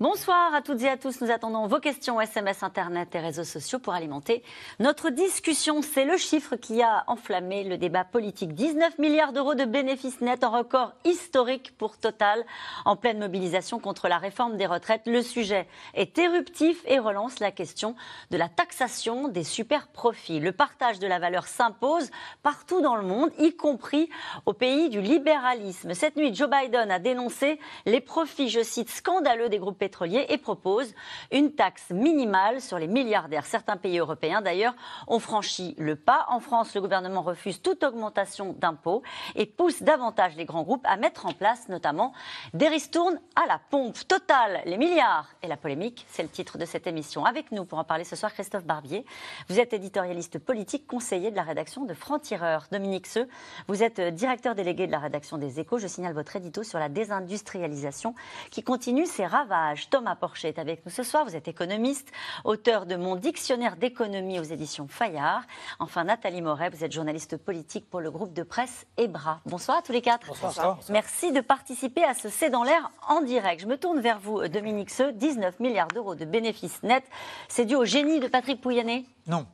Bonsoir à toutes et à tous. Nous attendons vos questions SMS, Internet et réseaux sociaux pour alimenter notre discussion. C'est le chiffre qui a enflammé le débat politique. 19 milliards d'euros de bénéfices nets, en record historique pour Total, en pleine mobilisation contre la réforme des retraites. Le sujet est éruptif et relance la question de la taxation des super profits. Le partage de la valeur s'impose partout dans le monde, y compris au pays du libéralisme. Cette nuit, Joe Biden a dénoncé les profits, je cite, scandaleux des groupes et propose une taxe minimale sur les milliardaires. Certains pays européens, d'ailleurs, ont franchi le pas. En France, le gouvernement refuse toute augmentation d'impôts et pousse davantage les grands groupes à mettre en place notamment des ristournes à la pompe. Total, les milliards et la polémique, c'est le titre de cette émission. Avec nous pour en parler ce soir, Christophe Barbier. Vous êtes éditorialiste politique, conseiller de la rédaction de Franc-Tireur. Dominique Seux, vous êtes directeur délégué de la rédaction des Échos. Je signale votre édito sur la désindustrialisation qui continue ses ravages. Thomas Porcher est avec nous ce soir. Vous êtes économiste, auteur de Mon dictionnaire d'économie aux éditions Fayard. Enfin, Nathalie Moret, vous êtes journaliste politique pour le groupe de presse EBRA. Bonsoir à tous les quatre. Bonsoir. Merci de participer à ce C'est dans l'air en direct. Je me tourne vers vous, Dominique Seux. 19 milliards d'euros de bénéfices nets. C'est dû au génie de Patrick Pouyanné? Non.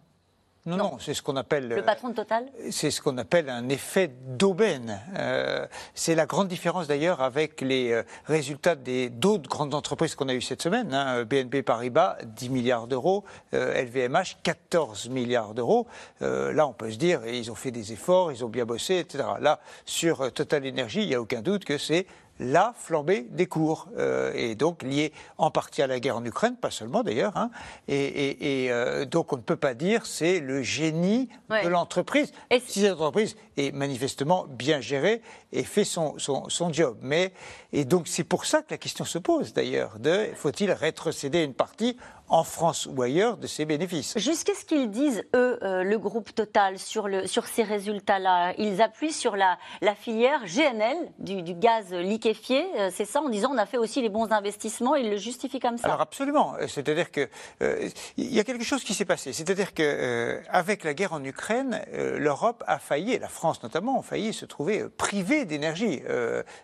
Non, non, c'est ce qu'on appelle. Le patron de Total C'est ce qu'on appelle un effet d'aubaine. Euh, c'est la grande différence d'ailleurs avec les euh, résultats des d'autres grandes entreprises qu'on a eues cette semaine. Hein. BNP Paribas, 10 milliards d'euros. LVMH, euh, 14 milliards d'euros. là, on peut se dire, ils ont fait des efforts, ils ont bien bossé, etc. Là, sur Total Energy, il n'y a aucun doute que c'est la flambée des cours, euh, et donc liée en partie à la guerre en Ukraine, pas seulement d'ailleurs. Hein. et, euh, donc on ne peut pas dire c'est le génie de l'entreprise. Si cette entreprise est manifestement bien gérée et fait son, son, son job. Mais, et donc c'est pour ça que la question se pose d'ailleurs, de faut-il rétrocéder une partie en France ou ailleurs de ces bénéfices. Jusqu'à ce qu'ils disent, eux, euh, le groupe Total, sur, le, sur ces résultats-là. Ils appuient sur la, la filière GNL, du, du gaz liquéfié, euh, c'est ça, en disant on a fait aussi les bons investissements, ils le justifient comme ça. Alors absolument, c'est-à-dire qu'il euh, il y a quelque chose qui s'est passé, c'est-à-dire qu'avec la guerre en Ukraine, l'Europe a failli, la France notamment, a failli se trouver privée d'énergie.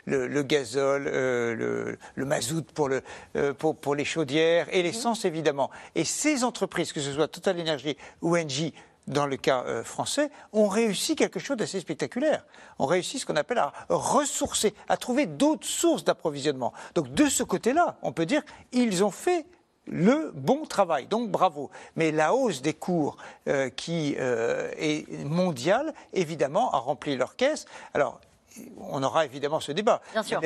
Le, gazole, le, le, mazout pour, le, pour, pour les chaudières et l'essence évidemment et ces entreprises, que ce soit Total Energy ou Engie, dans le cas euh, français, ont réussi quelque chose d'assez spectaculaire. On réussi ce qu'on appelle à ressourcer, à trouver d'autres sources d'approvisionnement. Donc de ce côté-là, on peut dire ils ont fait le bon travail. Donc bravo. Mais la hausse des cours euh, qui euh, est mondiale, évidemment, a rempli leur caisse. Alors on aura évidemment ce débat,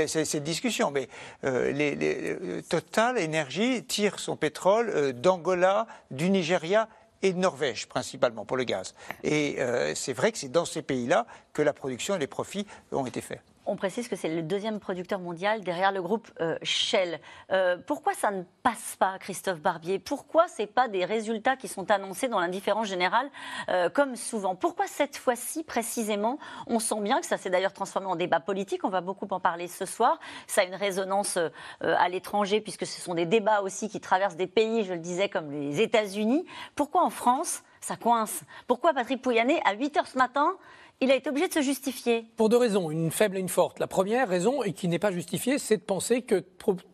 cette discussion, mais euh, les, Total Energy tire son pétrole euh, d'Angola, du Nigeria et de Norvège principalement pour le gaz. Et euh, c'est vrai que c'est dans ces pays-là que la production et les profits ont été faits. On précise que c'est le deuxième producteur mondial derrière le groupe euh, Shell. Euh, pourquoi ça ne passe pas, Christophe Barbier? Pourquoi ce pas des résultats qui sont annoncés dans l'indifférence générale, euh, comme souvent? Pourquoi cette fois-ci, précisément, on sent bien que ça s'est d'ailleurs transformé en débat politique, on va beaucoup en parler ce soir, ça a une résonance à l'étranger, puisque ce sont des débats aussi qui traversent des pays, je le disais, comme les États-Unis. Pourquoi en France, ça coince? Pourquoi Patrick Pouyanné, à 8 h ce matin, il a été obligé de se justifier. Pour deux raisons, une faible et une forte. La première raison, et qui n'est pas justifiée, c'est de penser que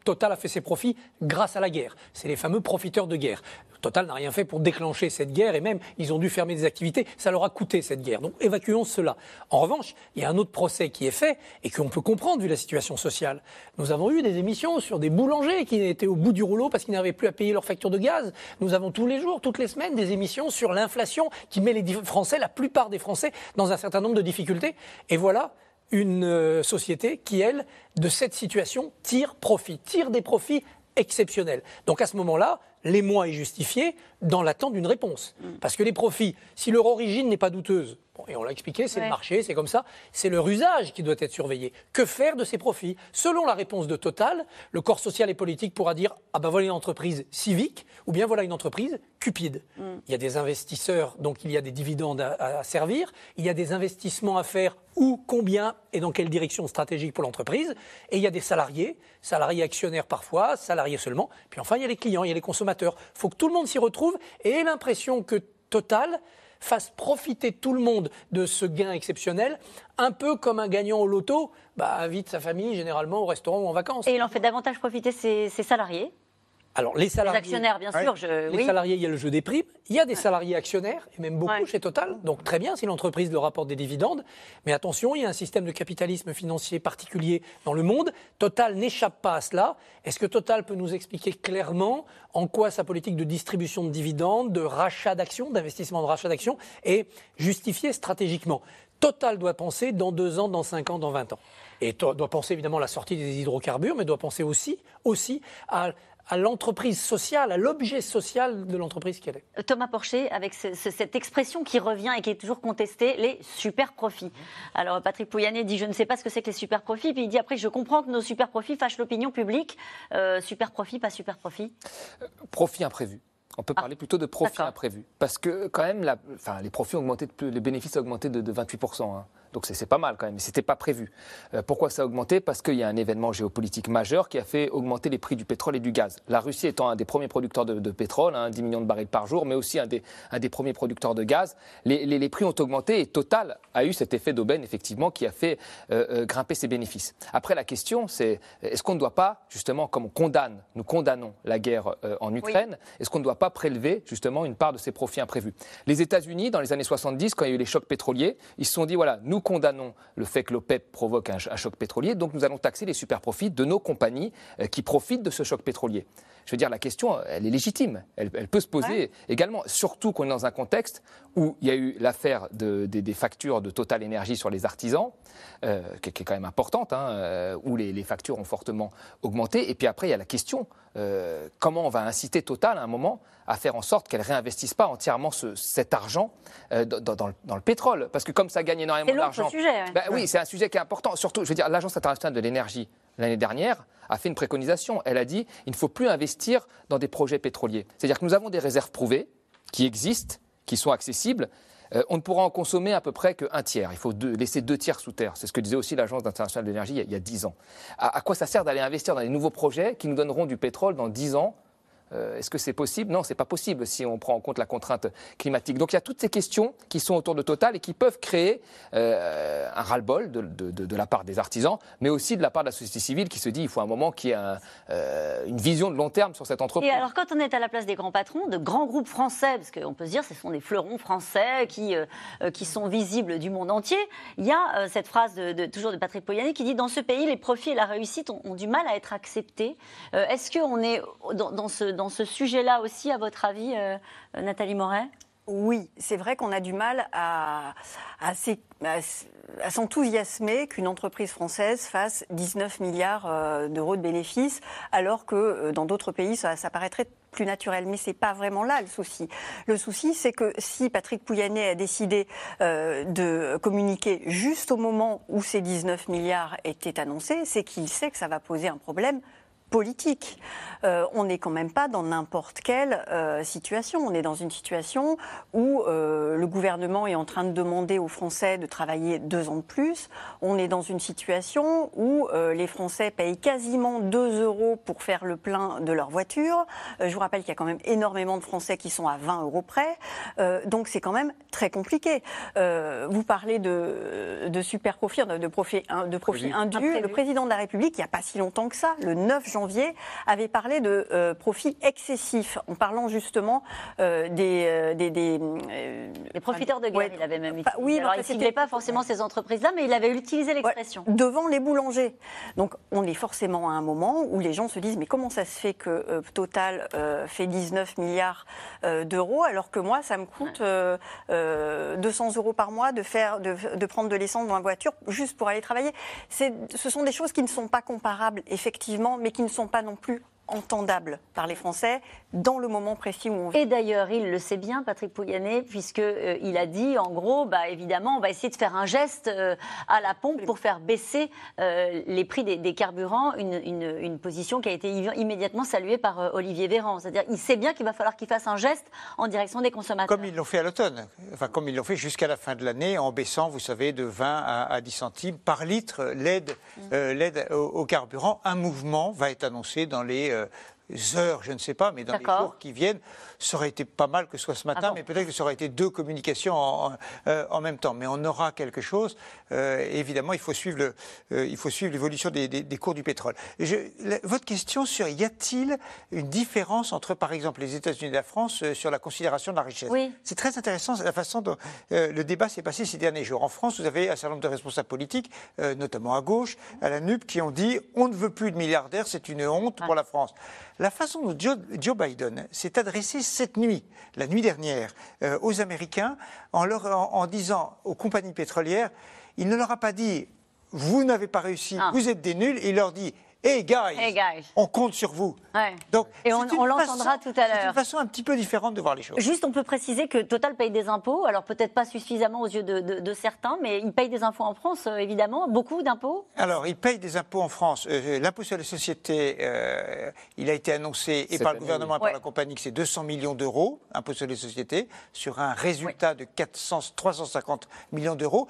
Total a fait ses profits grâce à la guerre. C'est les fameux profiteurs de guerre. Total n'a rien fait pour déclencher cette guerre et même ils ont dû fermer des activités. Ça leur a coûté cette guerre. Donc évacuons cela. En revanche, il y a un autre procès qui est fait et qu'on peut comprendre vu la situation sociale. Nous avons eu des émissions sur des boulangers qui étaient au bout du rouleau parce qu'ils n'avaient plus à payer leur facture de gaz. Nous avons tous les jours, toutes les semaines, des émissions sur l'inflation qui met les Français, la plupart des Français, dans un certain nombre de difficultés. Et voilà une euh, société qui, elle, de cette situation, tire profit, tire des profits exceptionnels. Donc à ce moment-là, l'émoi est justifié dans l'attente d'une réponse. Mm. Parce que les profits, si leur origine n'est pas douteuse, et on l'a expliqué, c'est Ouais. le marché, c'est comme ça, c'est leur usage qui doit être surveillé. Que faire de ces profits? Selon la réponse de Total, le corps social et politique pourra dire ah ben voilà une entreprise civique ou bien voilà une entreprise cupide. Il y a des investisseurs, donc il y a des dividendes à, à servir, il y a des investissements à faire où, combien et dans quelle direction stratégique pour l'entreprise, et il y a des salariés, salariés actionnaires parfois, salariés seulement, puis enfin il y a les clients, il y a les consommateurs. Il faut que tout le monde s'y retrouve et l'impression que Total fasse profiter tout le monde de ce gain exceptionnel, un peu comme un gagnant au loto bah, invite sa famille généralement au restaurant ou en vacances. Et il en fait davantage profiter ses salariés, Alors les les salariés, actionnaires bien sûr. Je, les oui. salariés, il y a le jeu des primes, il y a des salariés actionnaires, et même beaucoup Ouais. chez Total, donc très bien si l'entreprise leur rapporte des dividendes, mais attention, il y a un système de capitalisme financier particulier dans le monde, Total n'échappe pas à cela. Est-ce que Total peut nous expliquer clairement en quoi sa politique de distribution de dividendes, de rachat d'actions, d'investissement de rachat d'actions est justifiée stratégiquement? Total doit penser dans deux ans, dans cinq ans, dans 20 ans. Et doit penser évidemment à la sortie des hydrocarbures, mais doit penser aussi, aussi à, à l'entreprise sociale, à l'objet social de l'entreprise qu'elle est. Thomas Porcher, avec ce- ce- cette expression qui revient et qui est toujours contestée, les super profits. Alors Patrick Pouyanné dit je ne sais pas ce que c'est que les super profits, puis il dit après je comprends que nos super profits fâchent l'opinion publique. Euh, super profit, pas super profit. Profit imprévu. On peut parler plutôt de profit imprévu. Parce que quand même, la- enfin, les profits ont augmenté, de plus, les bénéfices ont augmenté de, de 28%. hein. Donc c'est pas mal quand même, mais c'était pas prévu. Euh, pourquoi ça a augmenté? Parce qu'il y a un événement géopolitique majeur qui a fait augmenter les prix du pétrole et du gaz. La Russie étant un des premiers producteurs de, de pétrole, hein, 10 millions de barils par jour, mais aussi un des, un des premiers producteurs de gaz, les, les- les prix ont augmenté et Total a eu cet effet d'aubaine effectivement qui a fait euh, euh, grimper ses bénéfices. Après la question, c'est est-ce qu'on ne doit pas justement, comme on condamne, nous condamnons la guerre euh, en Ukraine, est-ce qu'on ne doit pas prélever justement une part de ces profits imprévus? Les États-Unis, dans les années 70, quand il y a eu les chocs pétroliers, ils se sont dit voilà, nous condamnons le fait que l'OPEP provoque un, un choc pétrolier, donc nous allons taxer les super profits de nos compagnies euh, qui profitent de ce choc pétrolier. Je veux dire, la question, elle est légitime. Elle, elle peut se poser également, surtout qu'on est dans un contexte où il y a eu l'affaire de- des, des factures de Total Énergie sur les artisans, euh, qui, qui est quand même importante, hein, euh, où les, les factures ont fortement augmenté. Et puis après, il y a la question euh, comment on va inciter Total à un moment à faire en sorte qu'elle réinvestisse pas entièrement ce- cet argent euh, dans, dans le, dans le pétrole? Parce que comme ça gagne énormément C'est d'argent. sujet, ouais. Ben oui, c'est un sujet qui est important. Surtout, je veux dire, l'Agence internationale de l'énergie, l'année dernière, a fait une préconisation. Elle a dit il ne faut plus investir dans des projets pétroliers. C'est-à-dire que nous avons des réserves prouvées qui existent, qui sont accessibles. Euh, on ne pourra en consommer à peu près qu'un tiers. Il faut laisser deux tiers sous terre. C'est ce que disait aussi l'Agence internationale de l'énergie il y a- il y a dix ans. À, à quoi ça sert d'aller investir dans des nouveaux projets qui nous donneront du pétrole dans dix ans Euh, Est-ce que c'est possible? Non, c'est pas possible si on prend en compte la contrainte climatique. Donc il y a toutes ces questions qui sont autour de Total et qui peuvent créer euh, un ras-le-bol de, de- de- de la part des artisans, mais aussi de la part de la société civile qui se dit il faut un moment qu'il y ait un, euh, une vision de long terme sur cette entreprise. Et alors, quand on est à la place des grands patrons, de grands groupes français, parce qu'on peut se dire ce sont des fleurons français qui, euh, euh, qui sont visibles du monde entier, il y a euh, cette phrase de, toujours de Patrick Poyanné qui dit Dans ce pays, les profits et la réussite ont, ont du mal à être acceptés. Est-ce qu'on est dans, dans ce, dans ce sujet-là aussi, à votre avis, euh, euh, Nathalie Moret? Oui, c'est vrai qu'on a du mal à, s'enthousiasmer qu'une entreprise française fasse 19 milliards euh, d'euros de bénéfices, alors que dans d'autres pays, ça, paraîtrait plus naturel. Mais c'est pas vraiment là le souci. Le souci, c'est que si Patrick Pouyanné a décidé de communiquer juste au moment où ces 19 milliards étaient annoncés, c'est qu'il sait que ça va poser un problème politique. Euh, on n'est quand même pas dans n'importe quelle euh, situation. On est dans une situation où euh, le gouvernement est en train de demander aux Français de travailler deux ans de plus. On est dans une situation où euh, les Français payent quasiment 2 euros pour faire le plein de leur voiture. Euh, je vous rappelle qu'il y a quand même énormément de Français qui sont à 20 euros près. Euh, donc c'est quand même très compliqué. Euh, vous parlez de, de super profit, de profit, de profit indu. Le président de la République, il n'y a pas si longtemps que ça, le 9 janvier, avait parlé de euh, profit excessif, en parlant justement euh, des, euh, des, des, euh, Les profiteurs de guerre, ouais, il avait même utilisé. oui, Alors, il ne ciblait pas forcément ces entreprises-là, mais il avait utilisé l'expression. Ouais, devant les boulangers. Donc on est forcément à un moment où les gens se disent mais comment ça se fait que Total fait 19 milliards d'euros alors que moi ça me coûte euh, euh, 200 euros par mois de faire de, de prendre de l'essence dans la voiture juste pour aller travailler? Ce sont des choses qui ne sont pas comparables effectivement, mais qui ne sont pas non plus entendable par les Français dans le moment précis où on vit. Et d'ailleurs, il le sait bien, Patrick Pouyanné, puisqu'il euh, il a dit, en gros, bah, évidemment, on va essayer de faire un geste euh, à la pompe pour faire baisser euh, les prix des, des carburants, une, une- une position qui a été immédiatement saluée par euh, Olivier Véran. C'est-à-dire, il sait bien qu'il va falloir qu'il fasse un geste en direction des consommateurs. Comme ils l'ont fait à l'automne, enfin comme ils l'ont fait jusqu'à la fin de l'année en baissant, vous savez, de 20 à, à 10 centimes par litre l'aide euh, au, au carburant. Un mouvement va être annoncé dans les euh, heures, je ne sais pas, mais dans les jours qui viennent. Ça aurait été pas mal que ce soit ce matin, Ah bon mais peut-être que ça aurait été deux communications en, en- euh, en même temps. Mais on aura quelque chose. Euh, évidemment, il faut suivre le- euh, il faut suivre l'évolution des, des- des cours du pétrole. Je- la- votre question sur y a-t-il une différence entre, par exemple, les États-Unis et la France euh, sur la considération de la richesse? Oui. c'est très intéressant la façon dont le débat s'est passé ces derniers jours. En France, vous avez un certain nombre de responsables politiques, notamment à gauche, à la NUP, qui ont dit on ne veut plus de milliardaires, c'est une honte pour la France. La façon dont Joe, Joe Biden s'est adressé cette nuit, la nuit dernière, euh, aux Américains, en, leur, en, en disant aux compagnies pétrolières, il ne leur a pas dit vous n'avez pas réussi, Ah. vous êtes des nuls, il leur dit Hey guys, Hey, guys. on compte sur vous. Ouais. Donc, Et on- c'est l'entendra tout à C'est l'heure. une façon un petit peu différente de voir les choses. Juste, on peut préciser que Total paye des impôts, alors peut-être pas suffisamment aux yeux de, de- de certains, mais il paye des impôts en France, euh, évidemment, beaucoup d'impôts. Alors, ils payent des impôts en France. Euh, L'impôt sur les sociétés, euh, il a été annoncé et Cette par le gouvernement et par Ouais. la compagnie que c'est 200 millions d'euros, impôt sur les sociétés, sur un résultat de 400, 350 millions d'euros.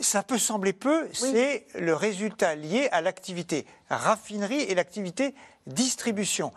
Ça peut sembler peu, c'est le résultat lié à l'activité raffinerie et l'activité distribution.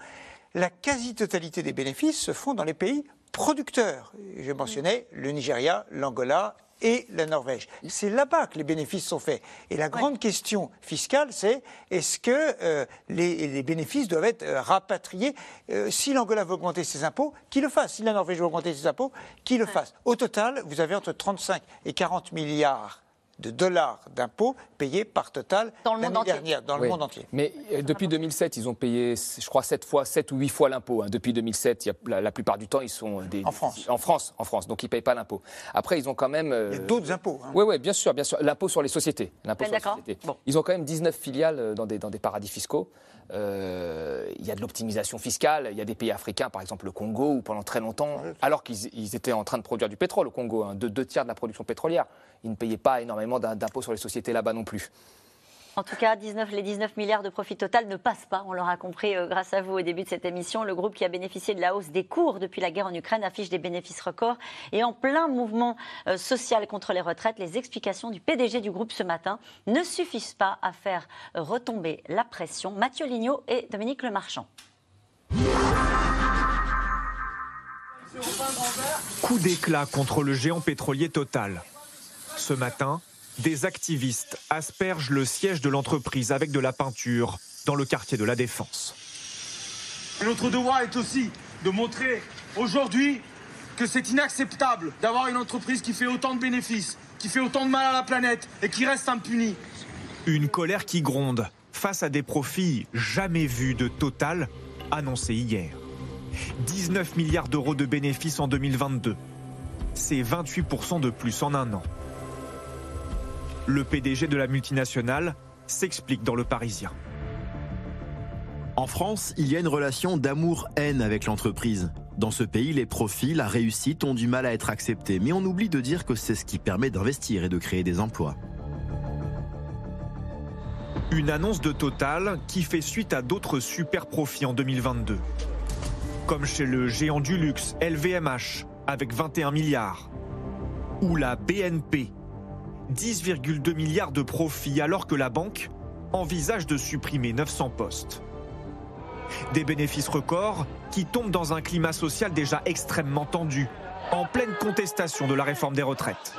La quasi-totalité des bénéfices se font dans les pays producteurs. Je mentionnais le Nigeria, l'Angola et la Norvège. C'est là-bas que les bénéfices sont faits. Et la grande question fiscale, c'est est-ce que euh, les, les bénéfices doivent être euh, rapatriés Euh, Si l'Angola veut augmenter ses impôts, qu'il le fasse. Si la Norvège veut augmenter ses impôts, qu'il le fasse. Au total, vous avez entre 35 et 40 milliards de dollars d'impôts payés par Total Dans le monde l'année entier. dernière, dans le Oui. monde entier. Mais euh, depuis 2007, ils ont payé, je crois, 7 fois, 7 ou 8 fois l'impôt. hein. Depuis 2007, il y a, la, la plupart du temps, ils sont des, En France. En France, en France. Donc, ils ne payent pas l'impôt. Après, ils ont quand même. Il y a d'autres impôts. hein. Oui, oui, bien sûr, bien sûr. L'impôt sur les sociétés. L'impôt Ouais, sur les d'accord. sociétés. Bon. Ils ont quand même 19 filiales euh, dans des, dans des paradis fiscaux. Euh, Il y a de l'optimisation fiscale. Il y a des pays africains, par exemple le Congo, où pendant très longtemps, alors qu'ils ils étaient en train de produire du pétrole au Congo, hein, de deux tiers de la production pétrolière, ils ne payaient pas énormément d'im- d'impôts sur les sociétés là-bas non plus. En tout cas, 19, les 19 milliards de profit total ne passent pas. On l'aura compris euh, grâce à vous au début de cette émission. Le groupe qui a bénéficié de la hausse des cours depuis la guerre en Ukraine affiche des bénéfices records. Et en plein mouvement euh, social contre les retraites, les explications du PDG du groupe ce matin ne suffisent pas à faire euh, retomber la pression. Mathieu Lignot et Dominique Lemarchand. Coup d'éclat contre le géant pétrolier Total. Ce matin, des activistes aspergent le siège de l'entreprise avec de la peinture dans le quartier de la Défense. Notre devoir est aussi de montrer aujourd'hui que c'est inacceptable d'avoir une entreprise qui fait autant de bénéfices, qui fait autant de mal à la planète et qui reste impunie. Une colère qui gronde face à des profits jamais vus de Total annoncés hier. 19 milliards d'euros de bénéfices en 2022. C'est 28% de plus en un an. Le PDG de la multinationale s'explique dans Le Parisien. En France, il y a une relation d'amour-haine avec l'entreprise. Dans ce pays, les profits, la réussite ont du mal à être acceptés, mais on oublie de dire que c'est ce qui permet d'investir et de créer des emplois. Une annonce de Total qui fait suite à d'autres super profits en 2022. Comme chez le géant du luxe LVMH avec 21 milliards. Ou la BNP, 10,2 milliards de profits alors que la banque envisage de supprimer 900 postes. Des bénéfices records qui tombent dans un climat social déjà extrêmement tendu, en pleine contestation de la réforme des retraites.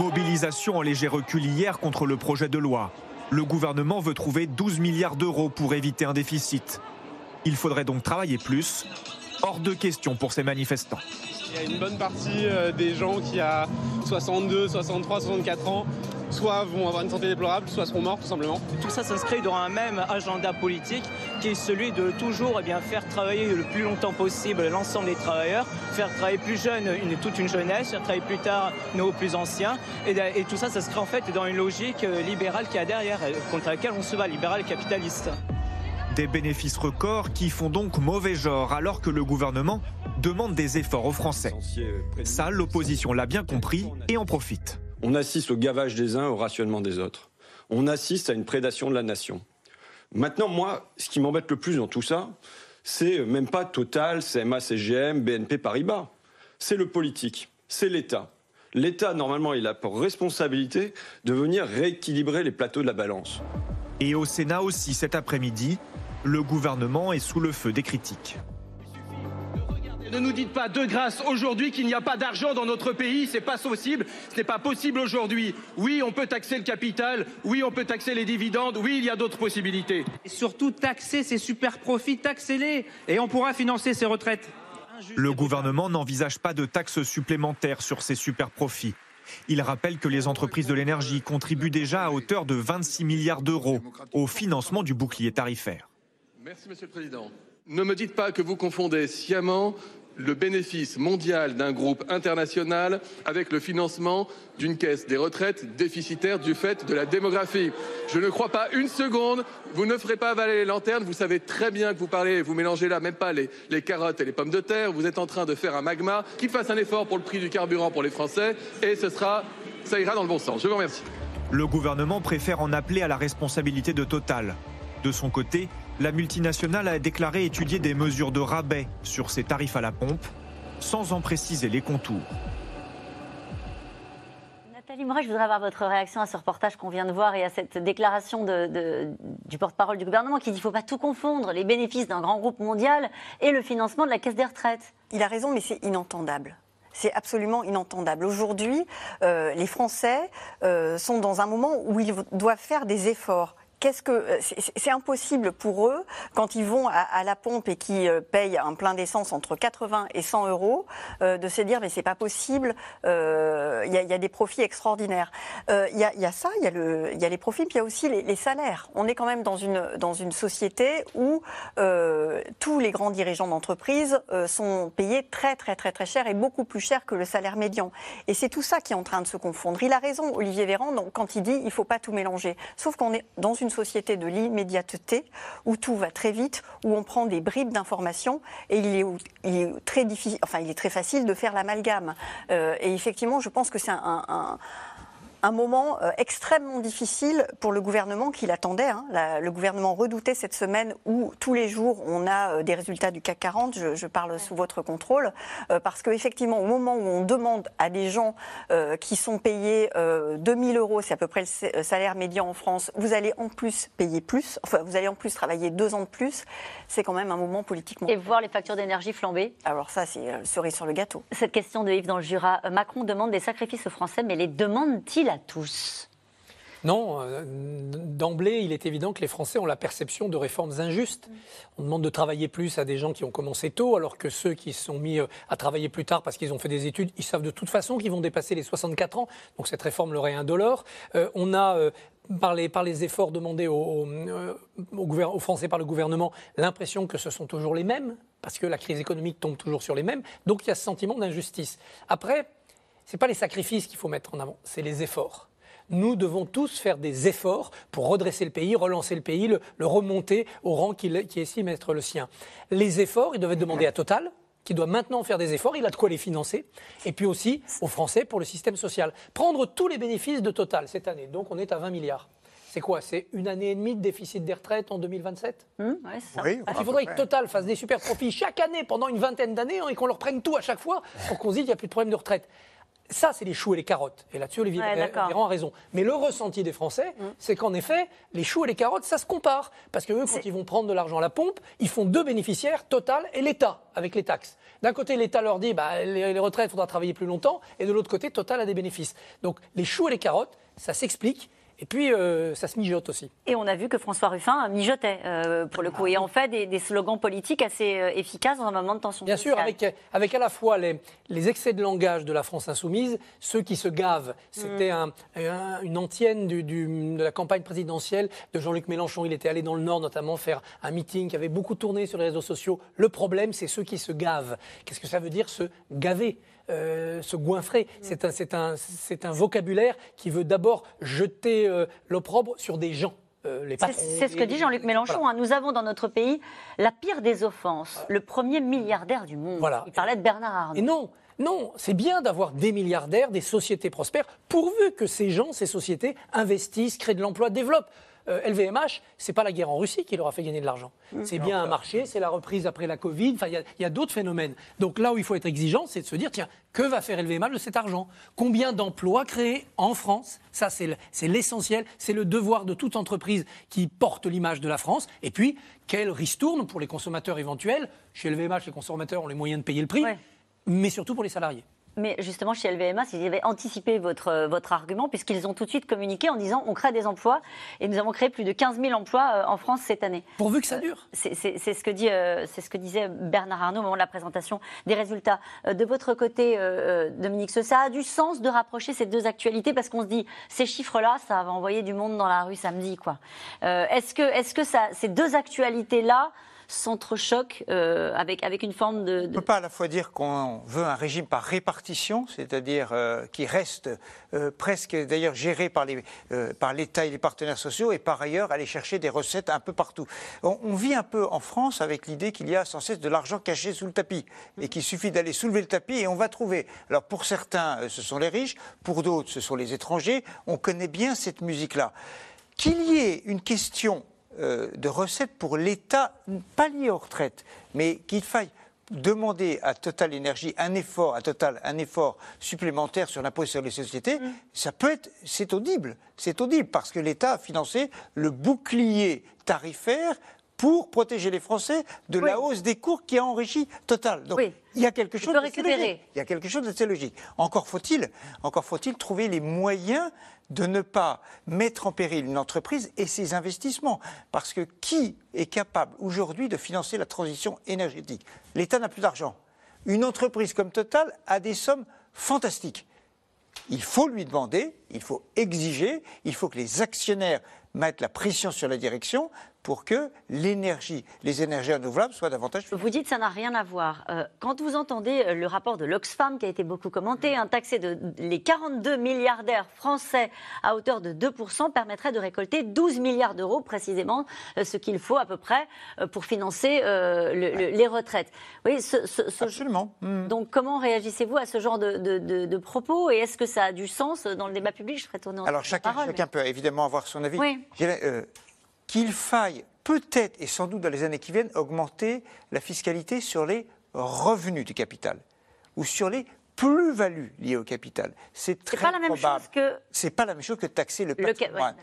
Mobilisation en léger recul hier contre le projet de loi. Le gouvernement veut trouver 12 milliards d'euros pour éviter un déficit. Il faudrait donc travailler plus. Hors de question pour ces manifestants. Il y a une bonne partie euh, des gens qui a 62, 63, 64 ans soit vont avoir une santé déplorable, soit seront morts tout simplement. Tout ça s'inscrit dans un même agenda politique qui est celui de toujours eh faire travailler le plus longtemps possible l'ensemble des travailleurs, faire travailler plus jeunes une, toute une jeunesse, faire travailler plus tard nos plus anciens. Et, et tout ça s'inscrit en fait dans une logique euh, libérale qui a derrière, euh, contre laquelle on se bat, libérale capitaliste. Des bénéfices records qui font donc mauvais genre alors que le gouvernement demande des efforts aux Français. Ça, l'opposition l'a bien compris et en profite. On assiste au gavage des uns, au rationnement des autres. On assiste à une prédation de la nation. Maintenant, moi, ce qui m'embête le plus dans tout ça, c'est même pas Total, CMA, CGM, BNP Paribas. C'est le politique, c'est l'État. L'État, normalement, il a pour responsabilité de venir rééquilibrer les plateaux de la balance. Et au Sénat aussi cet après-midi, le gouvernement est sous le feu des critiques. Ne nous dites pas de grâce aujourd'hui qu'il n'y a pas d'argent dans notre pays, c'est pas possible, ce n'est pas possible aujourd'hui. Oui, on peut taxer le capital, oui, on peut taxer les dividendes, oui, il y a d'autres possibilités. Et surtout taxer ces super profits, taxez-les et on pourra financer ces retraites. Le gouvernement n'envisage pas de taxes supplémentaires sur ces super profits. Il rappelle que les entreprises de l'énergie contribuent déjà à hauteur de 26 milliards d'euros au financement du bouclier tarifaire. Merci, Monsieur le Président. Ne me dites pas que vous confondez sciemment le bénéfice mondial d'un groupe international avec le financement d'une caisse des retraites déficitaire du fait de la démographie. Je ne crois pas une seconde, vous ne ferez pas avaler les lanternes, vous savez très bien que vous parlez, vous mélangez là même pas les, carottes et les pommes de terre, vous êtes en train de faire un magma, qu'il fasse un effort pour le prix du carburant pour les Français et ce sera, ça ira dans le bon sens. Je vous remercie. Le gouvernement préfère en appeler à la responsabilité de Total. De son côté, la multinationale a déclaré étudier des mesures de rabais sur ses tarifs à la pompe, sans en préciser les contours. Nathalie Moret, je voudrais avoir votre réaction à ce reportage qu'on vient de voir et à cette déclaration de, du porte-parole du gouvernement qui dit qu'il ne faut pas tout confondre, les bénéfices d'un grand groupe mondial et le financement de la caisse des retraites. Il a raison, mais c'est inentendable. C'est absolument inentendable. Aujourd'hui, euh, les Français euh, sont dans un moment où ils doivent faire des efforts qu'est-ce que euh, c'est impossible pour eux quand ils vont à, la pompe et qui euh, payent un plein d'essence entre 80 et 100 euros euh, de se dire mais c'est pas possible. Il y, a des profits extraordinaires. Il y, a ça, il y, a les profits, puis il y a aussi les, salaires. On est quand même dans une dans une société où tous les grands dirigeants d'entreprise sont payés très très très très cher et beaucoup plus cher que le salaire médian. Et c'est tout ça qui est en train de se confondre. Il a raison, Olivier Véran, quand il dit il faut pas tout mélanger. Sauf qu'on est dans une société de l'immédiateté où tout va très vite, où on prend des bribes d'informations et il est, très difficile, enfin il est très facile de faire l'amalgame. Euh, et effectivement, je pense que c'est un moment euh, extrêmement difficile pour le gouvernement qui l'attendait. Hein. le gouvernement redoutait cette semaine où tous les jours on a euh, des résultats du CAC 40, je, parle sous votre contrôle, euh, parce qu'effectivement au moment où on demande à des gens qui sont payés 2000 euros, c'est à peu près le salaire médian en France, vous allez en plus payer plus, enfin vous allez en plus travailler deux ans de plus, c'est quand même un moment politiquement. Et voir les factures d'énergie flamber Alors ça c'est cerise sur le gâteau. Cette question de Yves dans le Jura, Macron demande des sacrifices aux Français, mais les demande-t-il tous non, euh, d'emblée, il est évident que les Français ont la perception de réformes injustes. On demande de travailler plus à des gens qui ont commencé tôt, alors que ceux qui se sont mis euh, à travailler plus tard parce qu'ils ont fait des études, ils savent de toute façon qu'ils vont dépasser les 64 ans. Donc cette réforme leur est indolore. Euh, on a par les, efforts demandés aux, aux, Français par le gouvernement, l'impression que ce sont toujours les mêmes, parce que la crise économique tombe toujours sur les mêmes. Donc il y a ce sentiment d'injustice. Après, ce n'est pas les sacrifices qu'il faut mettre en avant, c'est les efforts. Nous devons tous faire des efforts pour redresser le pays, relancer le pays, le, remonter au rang qui, qui estime être le sien. Les efforts, ils doivent être demandés à Total, qui doit maintenant faire des efforts, il a de quoi les financer, et puis aussi aux Français pour le système social. Prendre tous les bénéfices de Total cette année, donc on est à 20 milliards. C'est quoi? C'est une année et demie de déficit des retraites en 2027 mmh, ouais, ça. Oui, ah, Il faudrait que Total fasse des super profits chaque année pendant une vingtaine d'années hein, et qu'on leur prenne tout à chaque fois pour qu'on se dise qu'il n'y a plus de problème de retraite. Ça, c'est les choux et les carottes. Et là-dessus, Olivier Véran a raison. Mais le ressenti des Français, mm. c'est qu'en effet, les choux et les carottes, ça se compare. Parce que eux, quand ils vont prendre de l'argent à la pompe, ils font deux bénéficiaires, Total et l'État, avec les taxes. D'un côté, l'État leur dit, bah, les, retraites, il faudra travailler plus longtemps. Et de l'autre côté, Total a des bénéfices. Donc, les choux et les carottes, ça s'explique. Et puis, euh, ça se mijote aussi. Et on a vu que François Ruffin mijotait, euh, pour le coup, et en fait des, des slogans politiques assez euh, efficaces dans un moment de tension Bien sûr, avec, avec à la fois les, les excès de langage de la France insoumise, ceux qui se gavent. C'était un- un- une antienne du- du- de la campagne présidentielle de Jean-Luc Mélenchon. Il était allé dans le Nord notamment faire un meeting qui avait beaucoup tourné sur les réseaux sociaux. Le problème, c'est ceux qui se gavent. Qu'est-ce que ça veut dire se gaver? Euh, se goinfrer, c'est un, vocabulaire qui veut d'abord jeter euh, l'opprobre sur des gens. euh, les C'est ce que dit Jean-Luc Mélenchon. Voilà. hein. Nous avons dans notre pays la pire des offenses, le premier milliardaire du monde. Voilà. Il parlait de Bernard Arnault. Et non, non, c'est bien d'avoir des milliardaires, des sociétés prospères, pourvu que ces gens, ces sociétés investissent, créent de l'emploi, développent. Euh, LVMH, c'est pas la guerre en Russie qui leur a fait gagner de l'argent. C'est bien un marché, c'est la reprise après la Covid. Enfin, il y a- d'autres phénomènes. Donc là où il faut être exigeant, c'est de se dire tiens, que va faire LVMH de cet argent? Combien d'emplois créés en France? Ça, c'est l'essentiel, c'est le devoir de toute entreprise qui porte l'image de la France. Et puis, quelle ristourne pour les consommateurs éventuels? Chez LVMH, les consommateurs ont les moyens de payer le prix, mais surtout pour les salariés. Mais justement, chez LVMH, ils avaient anticipé votre, euh, votre argument, puisqu'ils ont tout de suite communiqué en disant on crée des emplois, et nous avons créé plus de 15 000 emplois euh, en France cette année. Pourvu que ça dure. C'est c'est- ce, que dit, euh, ce que disait Bernard Arnault au moment de la présentation des résultats. Euh, de votre côté, euh, euh, Dominique, Ce, ça a du sens de rapprocher ces deux actualités, parce qu'on se dit ces chiffres-là, ça va envoyer du monde dans la rue samedi. quoi. Euh, Est-ce que, est -ce que ça, ces deux actualités-là s'entrechoquent euh, avec, avec une forme de... On ne peut pas à la fois dire qu'on veut un régime par répartition, c'est-à-dire euh, qui reste euh, presque d'ailleurs géré par les- euh, par l'État et les partenaires sociaux, et par ailleurs aller chercher des recettes un peu partout. On, on vit un peu en France avec l'idée qu'il y a sans cesse de l'argent caché sous le tapis, et qu'il suffit d'aller soulever le tapis et on va trouver. Alors pour certains, ce sont les riches, pour d'autres, ce sont les étrangers. On connaît bien cette musique-là. Qu'il y ait une question euh, de recettes pour l'État, pas liée aux retraites, mais qu'il faille demander à Total Énergie un effort, à Total un effort supplémentaire sur l'impôt sur les sociétés, ça peut être, c'est audible, c'est audible parce que l'État a financé le bouclier tarifaire pour protéger les Français de la hausse des cours qui a enrichi Total. Donc il y a quelque chose récupérer. logique. Il y a quelque chose d'assez logique. Encore faut-il, encore faut-il trouver les moyens de ne pas mettre en péril une entreprise et ses investissements. Parce que qui est capable aujourd'hui de financer la transition énergétique? L'État n'a plus d'argent. Une entreprise comme Total a des sommes fantastiques. Il faut lui demander, il faut exiger, il faut que les actionnaires mettent la pression sur la direction pour que l'énergie, les énergies renouvelables soient davantage Vous dites ça n'a rien à voir. Euh, quand vous entendez euh, le rapport de l'Oxfam qui a été beaucoup commenté, un taxé de les 42 milliardaires français à hauteur de 2% permettrait de récolter 12 milliards d'euros précisément, euh, ce qu'il faut à peu près pour financer euh, le- le- les retraites. Oui, ce, ce- ce- Absolument. Donc comment réagissez-vous à ce genre de, de- de- de propos et est-ce que ça a du sens dans le débat public? Je serais étonnée. Alors chacun, chacun peut évidemment avoir son avis. Oui. Qu'il faille peut-être et sans doute dans les années qui viennent augmenter la fiscalité sur les revenus du capital ou sur les plus-values liées au capital. C'est très pas la même probable. chose que- C'est pas la même chose que taxer le Le ca- ouais, patrimoine.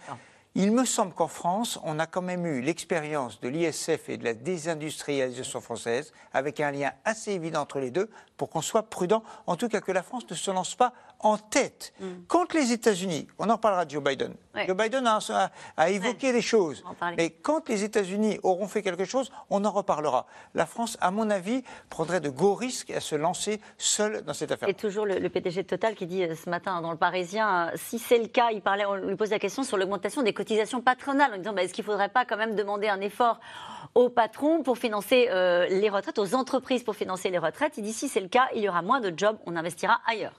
Il me semble qu'en France, on a quand même eu l'expérience de l'ISF et de la désindustrialisation française, avec un lien assez évident entre les deux, pour qu'on soit prudent, en tout cas que la France ne se lance pas en tête. Quand les États-Unis, on en parlera de Joe Biden, Mm. Ouais. Joe Biden a, a- a évoqué des choses, mais quand les États-Unis auront fait quelque chose, on en reparlera. La France, à mon avis, prendrait de gros risques à se lancer seule dans cette affaire. Et toujours le, le PDG de Total qui dit euh, ce matin dans le Parisien, euh, si c'est le cas, il parlait, on lui pose la question sur l'augmentation des cotisations patronales en disant bah, est-ce qu'il ne faudrait pas quand même demander un effort aux patrons pour financer euh, les retraites, aux entreprises pour financer les retraites? Il dit si c'est le cas, il y aura moins de jobs, on investira ailleurs.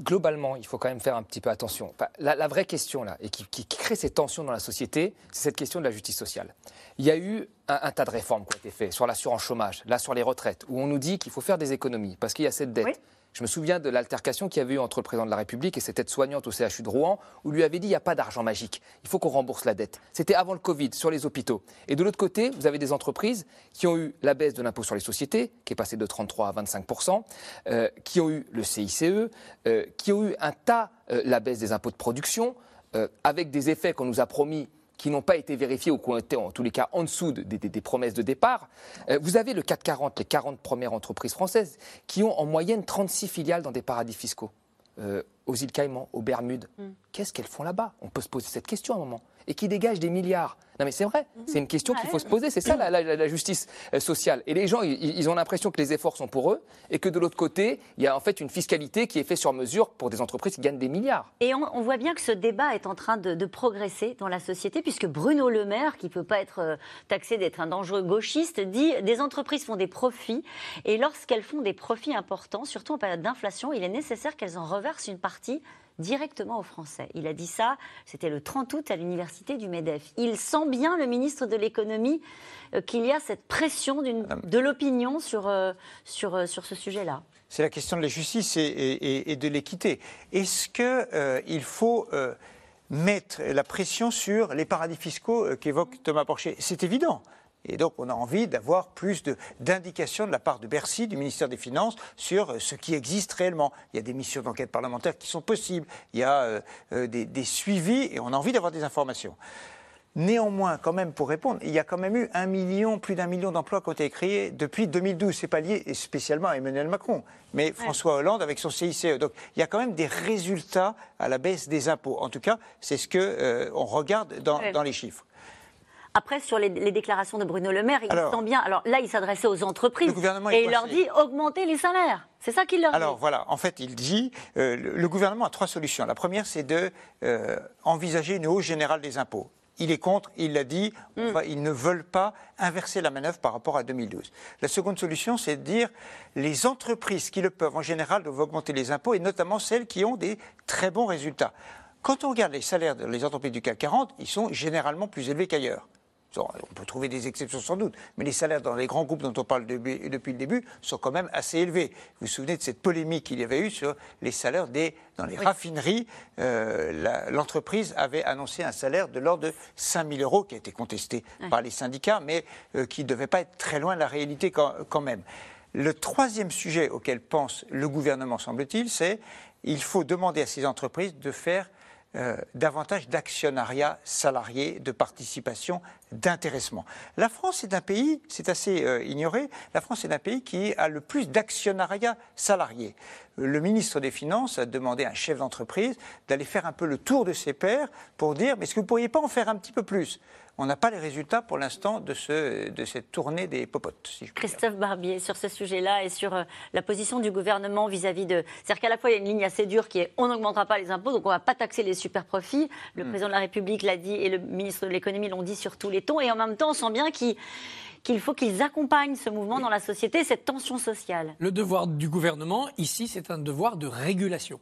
globalement, il faut quand même faire un petit peu attention. Enfin, la, la vraie question, là, et qui, qui crée ces tensions dans la société, c'est cette question de la justice sociale. Il y a eu un, un tas de réformes qui ont été faites sur l'assurance chômage, là sur les retraites, où on nous dit qu'il faut faire des économies parce qu'il y a cette dette. Je me souviens de l'altercation qu'il y avait eu entre le président de la République et cette aide-soignante au CHU de Rouen, où lui avait dit il n'y a pas d'argent magique, il faut qu'on rembourse la dette. C'était avant le Covid, sur les hôpitaux. Et de l'autre côté, vous avez des entreprises qui ont eu la baisse de l'impôt sur les sociétés, qui est passé de 33 à 25% euh, qui ont eu le CICE, euh, qui ont eu un tas, euh, la baisse des impôts de production, euh, avec des effets qu'on nous a promis qui n'ont pas été vérifiés ou qui ont été en tous les cas en dessous de- des, des- des promesses de départ. Euh, vous avez le 440, les 40 premières entreprises françaises, qui ont en moyenne 36 filiales dans des paradis fiscaux. Euh, aux îles Caïmans, aux Bermudes. Qu'est-ce qu'elles font là-bas? On peut se poser cette question à un moment. Et qui dégagent des milliards. Non mais c'est vrai, c'est une question qu'il faut se poser. C'est ça la, la- la justice euh, sociale. Et les gens, ils, ils ont l'impression que les efforts sont pour eux et que de l'autre côté, il y a en fait une fiscalité qui est faite sur mesure pour des entreprises qui gagnent des milliards. Et on, on voit bien que ce débat est en train de, de progresser dans la société, puisque Bruno Le Maire, qui ne peut pas être euh, taxé d'être un dangereux gauchiste, dit des entreprises font des profits, et lorsqu'elles font des profits importants, surtout en période d'inflation, il est nécessaire qu'elles en reversent une partie directement aux Français. Il a dit ça, c'était le 30 août à l'université du MEDEF. Il sent bien, le ministre de l'économie, euh, qu'il y a cette pression d'une- de l'opinion sur, euh, sur, euh, sur ce sujet-là. C'est la question de la justice et, et- et de l'équité. Est-ce qu'il faut mettre la pression sur les paradis fiscaux qu'évoque Thomas Porcher? C'est évident. Et donc, on a envie d'avoir plus d'indications de, la part de Bercy, du ministère des Finances, sur euh, ce qui existe réellement. Il y a des missions d'enquête parlementaire qui sont possibles, il y a euh, euh, des, des suivis, et on a envie d'avoir des informations. Néanmoins, quand même, pour répondre, il y a quand même eu un million, plus d'un million d'emplois qui ont été créés depuis 2012. C'est pas lié spécialement à Emmanuel Macron, mais François Hollande avec son CICE. Donc, il y a quand même des résultats à la baisse des impôts. En tout cas, c'est ce que euh, on regarde dans, Ouais. dans les chiffres. Après, sur les, les déclarations de Bruno Le Maire, il Alors- sent bien. Alors là, il s'adressait aux entreprises Le gouvernement est et il leur dit augmenter les salaires. C'est ça qu'il leur Alors dit. voilà, en fait, il dit, euh, le, gouvernement a trois solutions. La première, c'est de euh, envisager une hausse générale des impôts. Il est contre, il l'a dit, va- ils ne veulent pas inverser la manœuvre par rapport à 2012. La seconde solution, c'est de dire les entreprises qui le peuvent, en général, doivent augmenter les impôts, et notamment celles qui ont des très bons résultats. Quand on regarde les salaires des entreprises du CAC 40, ils sont généralement plus élevés qu'ailleurs. On peut trouver des exceptions sans doute, mais les salaires dans les grands groupes dont on parle de- depuis le début sont quand même assez élevés. Vous vous souvenez de cette polémique qu'il y avait eu sur les salaires des, dans les raffineries euh, L'entreprise avait annoncé un salaire de l'ordre de 5 000 euros qui a été contesté par les syndicats, mais euh, qui ne devait pas être très loin de la réalité quand, quand même. Le troisième sujet auquel pense le gouvernement, semble-t-il, c'est il faut demander à ces entreprises de faire euh, davantage d'actionnariat salarié, de participation, d'intéressement. La France est un pays, c'est assez euh, ignoré, la France est un pays qui a le plus d'actionnariat salarié. Le ministre des Finances a demandé à un chef d'entreprise d'aller faire un peu le tour de ses pairs pour dire mais est-ce que vous ne pourriez pas en faire un petit peu plus? On n'a pas les résultats pour l'instant de, ce, de cette tournée des popotes. si je puis dire. Christophe Barbier, sur ce sujet-là et sur euh, la position du gouvernement vis-à-vis de. C'est-à-dire qu'à la fois, il y a une ligne assez dure qui est on n'augmentera pas les impôts, donc on ne va pas taxer les super profits. Le Hmm. président de la République l'a dit et le ministre de l'économie l'ont dit sur tous les tons. Et en même temps, on sent bien qu'il qu'il faut qu'ils accompagnent ce mouvement dans la société, cette tension sociale. Le devoir du gouvernement, ici, c'est un devoir de régulation.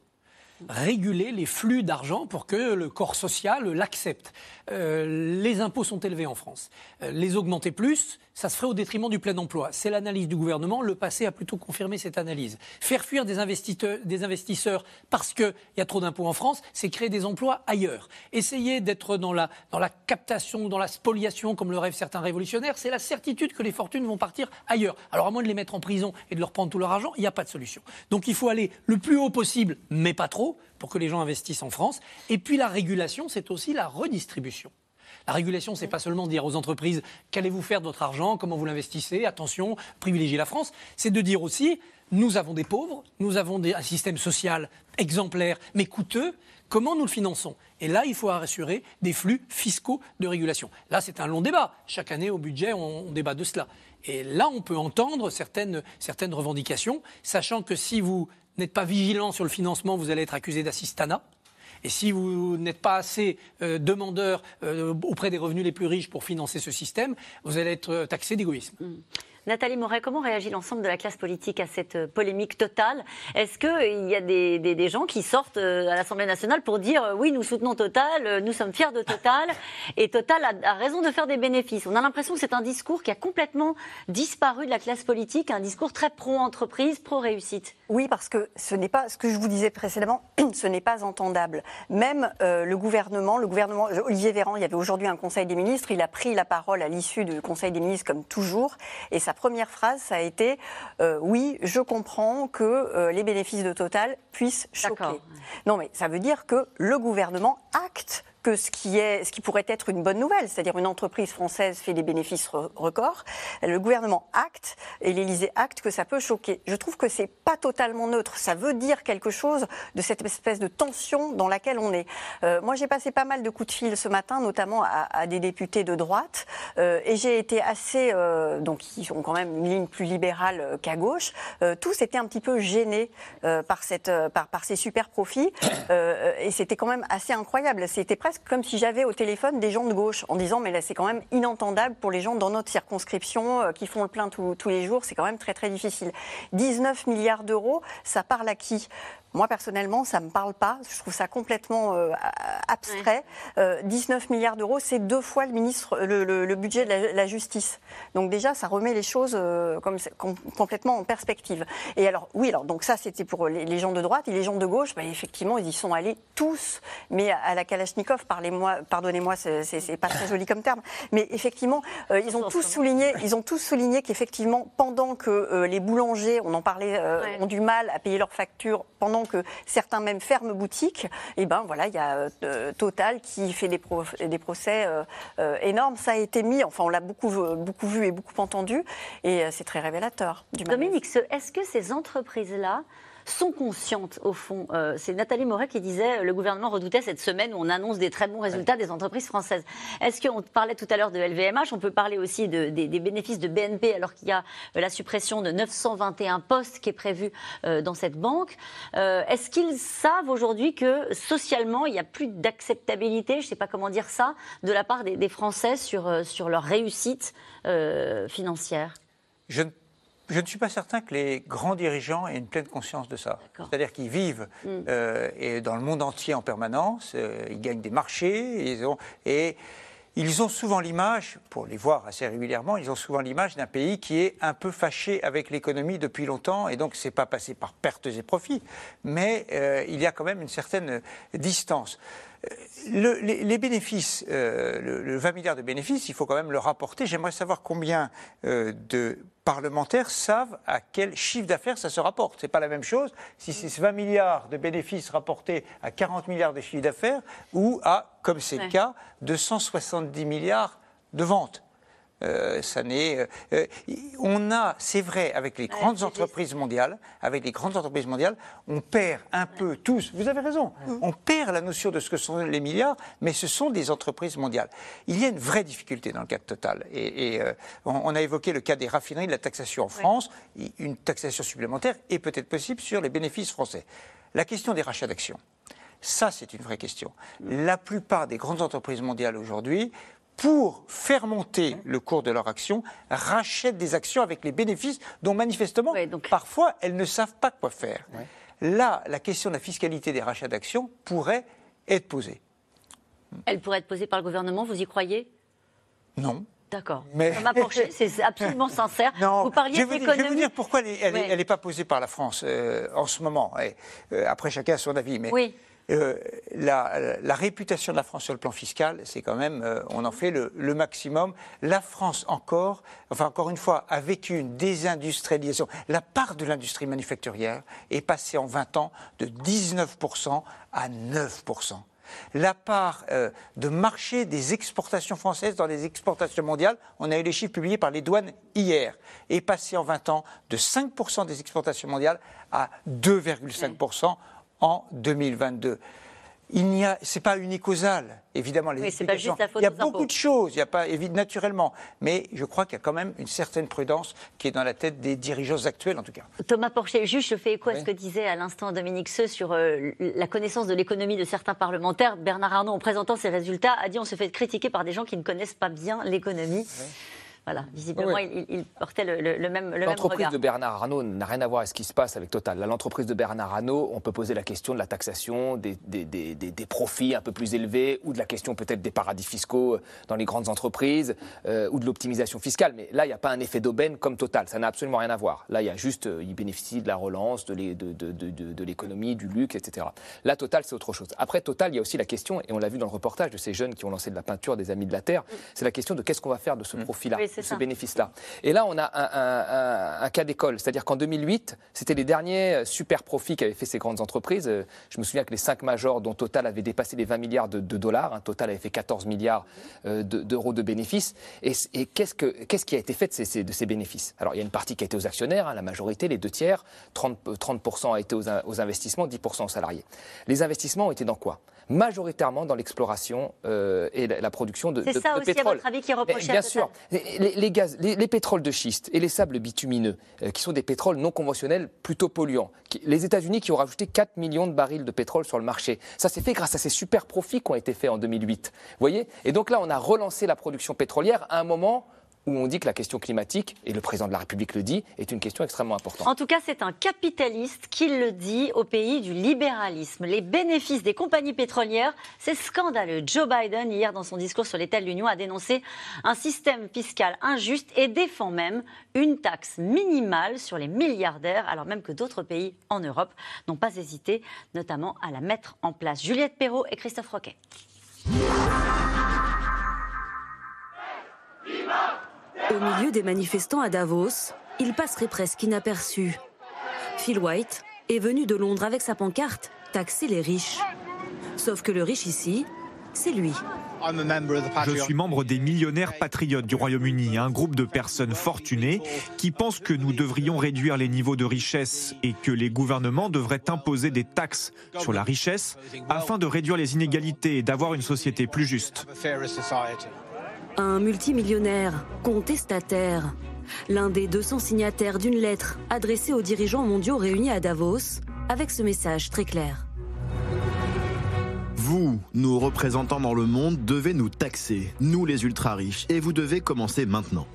Réguler les flux d'argent pour que le corps social l'accepte. Euh, les impôts sont élevés en France. Euh, les augmenter plus, ça se ferait au détriment du plein emploi. C'est l'analyse du gouvernement. Le passé a plutôt confirmé cette analyse. Faire fuir des investisseurs, parce qu'il y a trop d'impôts en France, c'est créer des emplois ailleurs. Essayer d'être dans la, dans la captation, dans la spoliation, comme le rêvent certains révolutionnaires, c'est la certitude que les fortunes vont partir ailleurs. Alors à moins de les mettre en prison et de leur prendre tout leur argent, il n'y a pas de solution. Donc il faut aller le plus haut possible, mais pas trop, pour que les gens investissent en France. Et puis la régulation, c'est aussi la redistribution. La régulation, c'est pas seulement dire aux entreprises qu'allez-vous faire de votre argent, comment vous l'investissez, attention, privilégiez la France. C'est de dire aussi, nous avons des pauvres, nous avons un système social exemplaire, mais coûteux. Comment nous le finançons? Et là, il faut assurer des flux fiscaux de régulation. Là, c'est un long débat. Chaque année, au budget, on, on débat de cela. Et là, on peut entendre certaines, certaines revendications, sachant que si vous n'êtes pas vigilant sur le financement, vous allez être accusé d'assistanat. Et si vous n'êtes pas assez euh, demandeur euh, auprès des revenus les plus riches pour financer ce système, vous allez être euh, taxé d'égoïsme. Nathalie Moret, comment réagit l'ensemble de la classe politique à cette euh, polémique totale? Est-ce qu'il y a des, gens qui sortent euh, à l'Assemblée nationale pour dire euh, oui, nous soutenons Total, euh, nous sommes fiers de Total, et Total a, raison de faire des bénéfices? On a l'impression que c'est un discours qui a complètement disparu de la classe politique, un discours très pro-entreprise, pro-réussite. Oui, parce que ce n'est pas ce que je vous disais précédemment, ce n'est pas entendable. Même euh, le gouvernement, le gouvernement Olivier Véran, il y avait aujourd'hui un Conseil des ministres, il a pris la parole à l'issue du Conseil des ministres comme toujours, et sa première phrase, ça a été euh, oui, je comprends que euh, les bénéfices de Total puissent choquer. Non, mais ça veut dire que le gouvernement acte que ce qui, est, ce qui pourrait être une bonne nouvelle, c'est-à-dire une entreprise française fait des bénéfices records. Le gouvernement acte et l'Élysée acte que ça peut choquer. Je trouve que c'est pas totalement neutre. Ça veut dire quelque chose de cette espèce de tension dans laquelle on est. Euh, moi, j'ai passé pas mal de coups de fil ce matin, notamment à, des députés de droite, euh, et j'ai été assez, euh, donc ils ont quand même une ligne plus libérale qu'à gauche. tous étaient un petit peu gênés par cette, par, par ces super profits, et c'était quand même assez incroyable. C'était comme si j'avais au téléphone des gens de gauche en disant mais là c'est quand même inentendable pour les gens dans notre circonscription qui font le plein tous les jours. C'est quand même très très difficile. 19 milliards d'euros, ça parle à qui? Moi, personnellement, ça ne me parle pas. Je trouve ça complètement euh, abstrait. 19 euh, milliards d'euros, c'est deux fois le, ministre, le, budget de la, justice. Donc déjà, ça remet les choses euh, comme, complètement en perspective. Et alors, oui, alors donc ça, c'était pour les, gens de droite. Et les gens de gauche, bah, effectivement, ils y sont allés tous. Mais à, la Kalachnikov, parlez-moi, pardonnez-moi, c'est pas très joli comme terme. Mais effectivement, ils ont tous souligné, ils ont tous souligné qu'effectivement, pendant que les boulangers, on en parlait, ont du mal à payer leurs factures, pendant que certains même ferment boutique, et eh ben voilà, il y a euh, Total qui fait des, des procès euh, euh, énormes. Ça a été mis, enfin on l'a beaucoup, beaucoup vu et beaucoup entendu, et c'est très révélateur. Dominique, est-ce que ces entreprises-là sont conscientes, au fond. Euh, c'est Nathalie Moret qui disait le gouvernement redoutait cette semaine où on annonce des très bons résultats des entreprises françaises. Est-ce qu'on parlait tout à l'heure de LVMH On peut parler aussi des, bénéfices de BNP alors qu'il y a euh, la suppression de 921 postes qui est prévue euh, dans cette banque. Est-ce qu'ils savent aujourd'hui que socialement, il n'y a plus d'acceptabilité, je ne sais pas comment dire ça, de la part des, Français sur, sur leur réussite financière? Je ne je ne suis pas certain que les grands dirigeants aient une pleine conscience de ça. C'est-à-dire qu'ils vivent mm. euh, et dans le monde entier en permanence, euh, ils gagnent des marchés, ils ont, et ils ont souvent l'image, pour les voir assez régulièrement, ils ont souvent l'image d'un pays qui est un peu fâché avec l'économie depuis longtemps, et donc c'est pas passé par pertes et profits, mais euh, il y a quand même une certaine distance. Le, les, bénéfices, le, 20 milliards de bénéfices, il faut quand même le rapporter. J'aimerais savoir combien de parlementaires savent à quel chiffre d'affaires ça se rapporte. Ce n'est pas la même chose si c'est 20 milliards de bénéfices rapportés à 40 milliards de chiffre d'affaires ou à, comme c'est le cas, 270 milliards de ventes. Euh, ça n'est, euh, euh, on a, c'est vrai, avec les grandes entreprises mondiales, avec les grandes entreprises mondiales, on perd un peu tous. Vous avez raison. On perd la notion de ce que sont les milliards, mais ce sont des entreprises mondiales. Il y a une vraie difficulté dans le cas de Total. Et, on, a évoqué le cas des raffineries, de la taxation en France. Une taxation supplémentaire est peut-être possible sur les bénéfices français. La question des rachats d'actions. Ça, c'est une vraie question. Mm. La plupart des grandes entreprises mondiales aujourd'hui pour faire monter le cours de leur action, rachètent des actions avec les bénéfices dont manifestement, parfois, elles ne savent pas quoi faire. Là, la question de la fiscalité des rachats d'actions pourrait être posée. Elle pourrait être posée par le gouvernement, vous y croyez? Non. D'accord. Mais... c'est absolument sincère. Non, vous parliez je vais, je vais vous dire pourquoi elle n'est pas posée par la France euh, en ce moment. Et, euh, après, chacun a son avis. Mais oui. Euh, la, réputation de la France sur le plan fiscal, c'est quand même, euh, on en fait le, maximum. La France encore, enfin encore une fois, a vécu une désindustrialisation. La part de l'industrie manufacturière est passée en 20 ans de 19% à 9% la part euh, de marché des exportations françaises dans les exportations mondiales, on a eu les chiffres publiés par les douanes hier, est passée en 20 ans de 5% des exportations mondiales à 2,5% en 2022. Il n'y a, c'est pas unicausal, évidemment. Les oui, pas juste la faute il y a beaucoup de choses, il y a pas, naturellement, mais je crois qu'il y a quand même une certaine prudence qui est dans la tête des dirigeants actuels, en tout cas. Thomas Porcher, juste, je fais écho à ce que disait à l'instant Dominique Seux sur euh, la connaissance de l'économie de certains parlementaires. Bernard Arnault, en présentant ses résultats, a dit on se fait critiquer par des gens qui ne connaissent pas bien l'économie. Voilà, visiblement, il, portait le, le, même, le L'entreprise de Bernard Arnault n'a rien à voir avec ce qui se passe avec Total. L'entreprise de Bernard Arnault, on peut poser la question de la taxation, des, des, des, des profits un peu plus élevés, ou de la question peut-être des paradis fiscaux euh, dans les grandes entreprises, euh, ou de l'optimisation fiscale. Mais là, il n'y a pas un effet d'aubaine comme Total. Ça n'a absolument rien à voir. Là, il y a juste, euh, il bénéficie de la relance, de, l'économie, du luxe, etc. Là, Total, c'est autre chose. Après Total, il y a aussi la question, et on l'a vu dans le reportage de ces jeunes qui ont lancé de la peinture des Amis de la Terre, c'est la question de qu'est-ce qu'on va faire de ce mm. profit-là ce bénéfice-là. Et là, on a un, cas d'école, c'est-à-dire qu'en 2008, c'était les derniers euh, super profits qu'avaient fait ces grandes entreprises. Euh, je me souviens que les cinq majors, dont Total avait dépassé les 20 milliards de, dollars, hein, Total avait fait 14 milliards euh, d'euros de, bénéfices. Et, qu'est-ce, qui a été fait de ces, bénéfices? Alors, il y a une partie qui a été aux actionnaires, hein, la majorité, les deux tiers, 30%, 30 a été aux, aux investissements, 10% aux salariés. Les investissements ont été dans quoi? Majoritairement dans l'exploration euh, et la, production de, pétrole. C'est ça aussi, à votre avis, qui est reproché Bien sûr. Les, gaz, les, pétroles de schiste et les sables bitumineux, euh, qui sont des pétroles non conventionnels plutôt polluants. les États-Unis qui ont rajouté 4 millions de barils de pétrole sur le marché. Ça s'est fait grâce à ces super profits qui ont été faits en 2008. Vous voyez? Et donc là, on a relancé la production pétrolière à un moment où on dit que la question climatique, et le président de la République le dit, est une question extrêmement importante. En tout cas, c'est un capitaliste qui le dit au pays du libéralisme. Les bénéfices des compagnies pétrolières, c'est scandaleux. Joe Biden, hier, dans son discours sur l'état de l'Union, a dénoncé un système fiscal injuste et défend même une taxe minimale sur les milliardaires, alors même que d'autres pays en Europe n'ont pas hésité, notamment à la mettre en place. Juliette Perrault et Christophe Roquet. Au milieu des manifestants à Davos, il passerait presque inaperçu. Phil White est venu de Londres avec sa pancarte Taxer les riches. Sauf que le riche ici, c'est lui. Je suis membre des millionnaires patriotes du Royaume-Uni, un groupe de personnes fortunées qui pensent que nous devrions réduire les niveaux de richesse et que les gouvernements devraient imposer des taxes sur la richesse afin de réduire les inégalités et d'avoir une société plus juste. Un multimillionnaire, contestataire, l'un des 200 signataires d'une lettre adressée aux dirigeants mondiaux réunis à Davos, avec ce message très clair. Vous, nos représentants dans le monde, devez nous taxer, nous les ultra-riches, et vous devez commencer maintenant.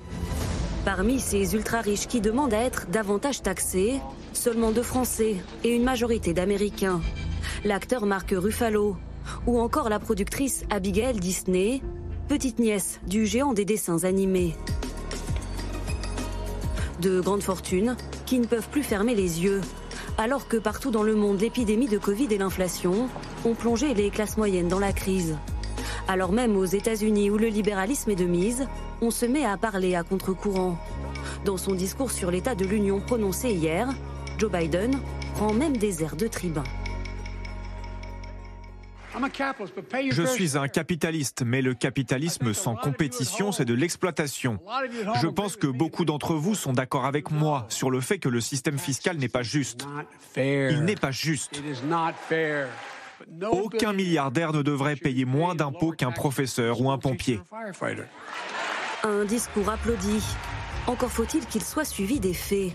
Parmi ces ultra-riches qui demandent à être davantage taxés, seulement deux Français et une majorité d'Américains. L'acteur Marc Ruffalo, ou encore la productrice Abigail Disney, petite nièce du géant des dessins animés. De grandes fortunes qui ne peuvent plus fermer les yeux, alors que partout dans le monde l'épidémie de Covid et l'inflation ont plongé les classes moyennes dans la crise. Alors même aux États-Unis où le libéralisme est de mise, on se met à parler à contre-courant. Dans son discours sur l'état de l'Union prononcé hier, Joe Biden prend même des airs de tribun. Je suis un capitaliste, mais le capitalisme sans compétition, c'est de l'exploitation. Je pense que beaucoup d'entre vous sont d'accord avec moi sur le fait que le système fiscal n'est pas juste. Il n'est pas juste. Aucun milliardaire ne devrait payer moins d'impôts qu'un professeur ou un pompier. Un discours applaudi. Encore faut-il qu'il soit suivi des faits.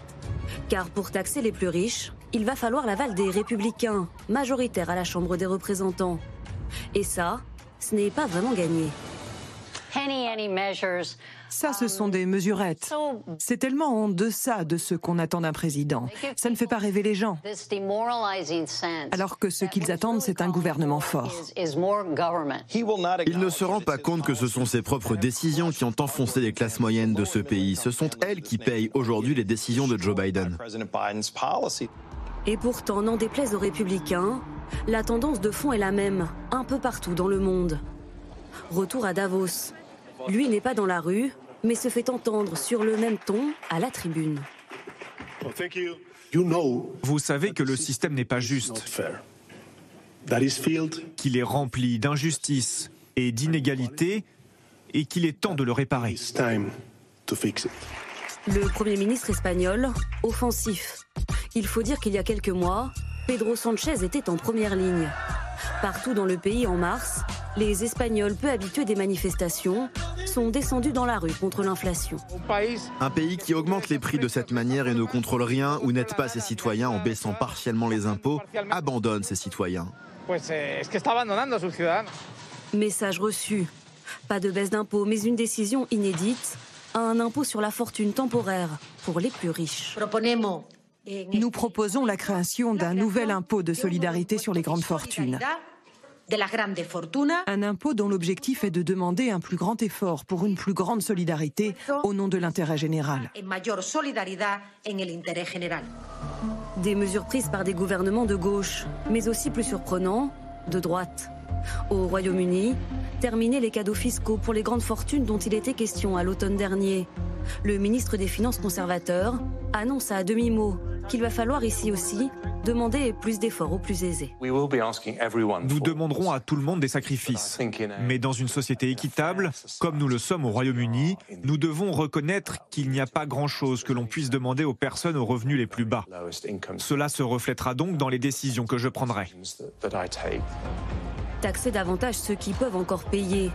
Car pour taxer les plus riches, il va falloir l'aval des républicains, majoritaires à la Chambre des représentants. Et ça, ce n'est pas vraiment gagné. Ça, ce sont des mesurettes. C'est tellement en deçà de ce qu'on attend d'un président. Ça ne fait pas rêver les gens. Alors que ce qu'ils attendent, c'est un gouvernement fort. Il ne se rend pas compte que ce sont ses propres décisions qui ont enfoncé les classes moyennes de ce pays. Ce sont elles qui payent aujourd'hui les décisions de Joe Biden. Et pourtant, n'en déplaise aux républicains, la tendance de fond est la même, un peu partout dans le monde. Retour à Davos. Lui n'est pas dans la rue, mais se fait entendre sur le même ton à la tribune. Vous savez que le système n'est pas juste, qu'il est rempli d'injustice et d'inégalités et qu'il est temps de le réparer. Le Premier ministre espagnol, offensif. Il faut dire qu'il y a quelques mois, Pedro Sanchez était en première ligne. Partout dans le pays en mars, les Espagnols peu habitués des manifestations sont descendus dans la rue contre l'inflation. Un pays qui augmente les prix de cette manière et ne contrôle rien ou n'aide pas ses citoyens en baissant partiellement les impôts, abandonne ses citoyens. Message reçu. Pas de baisse d'impôts, mais une décision inédite. Un impôt sur la fortune temporaire pour les plus riches. Nous proposons la création d'un nouvel impôt de solidarité sur les grandes fortunes. Un impôt dont l'objectif est de demander un plus grand effort pour une plus grande solidarité au nom de l'intérêt général. Des mesures prises par des gouvernements de gauche, mais aussi plus surprenant, de droite. Au Royaume-Uni, terminer les cadeaux fiscaux pour les grandes fortunes dont il était question à l'automne dernier. Le ministre des Finances conservateur annonce à demi-mot qu'il va falloir ici aussi demander plus d'efforts aux plus aisés. Nous demanderons à tout le monde des sacrifices. Mais dans une société équitable, comme nous le sommes au Royaume-Uni, nous devons reconnaître qu'il n'y a pas grand-chose que l'on puisse demander aux personnes aux revenus les plus bas. Cela se reflètera donc dans les décisions que je prendrai. Taxer davantage ceux qui peuvent encore payer.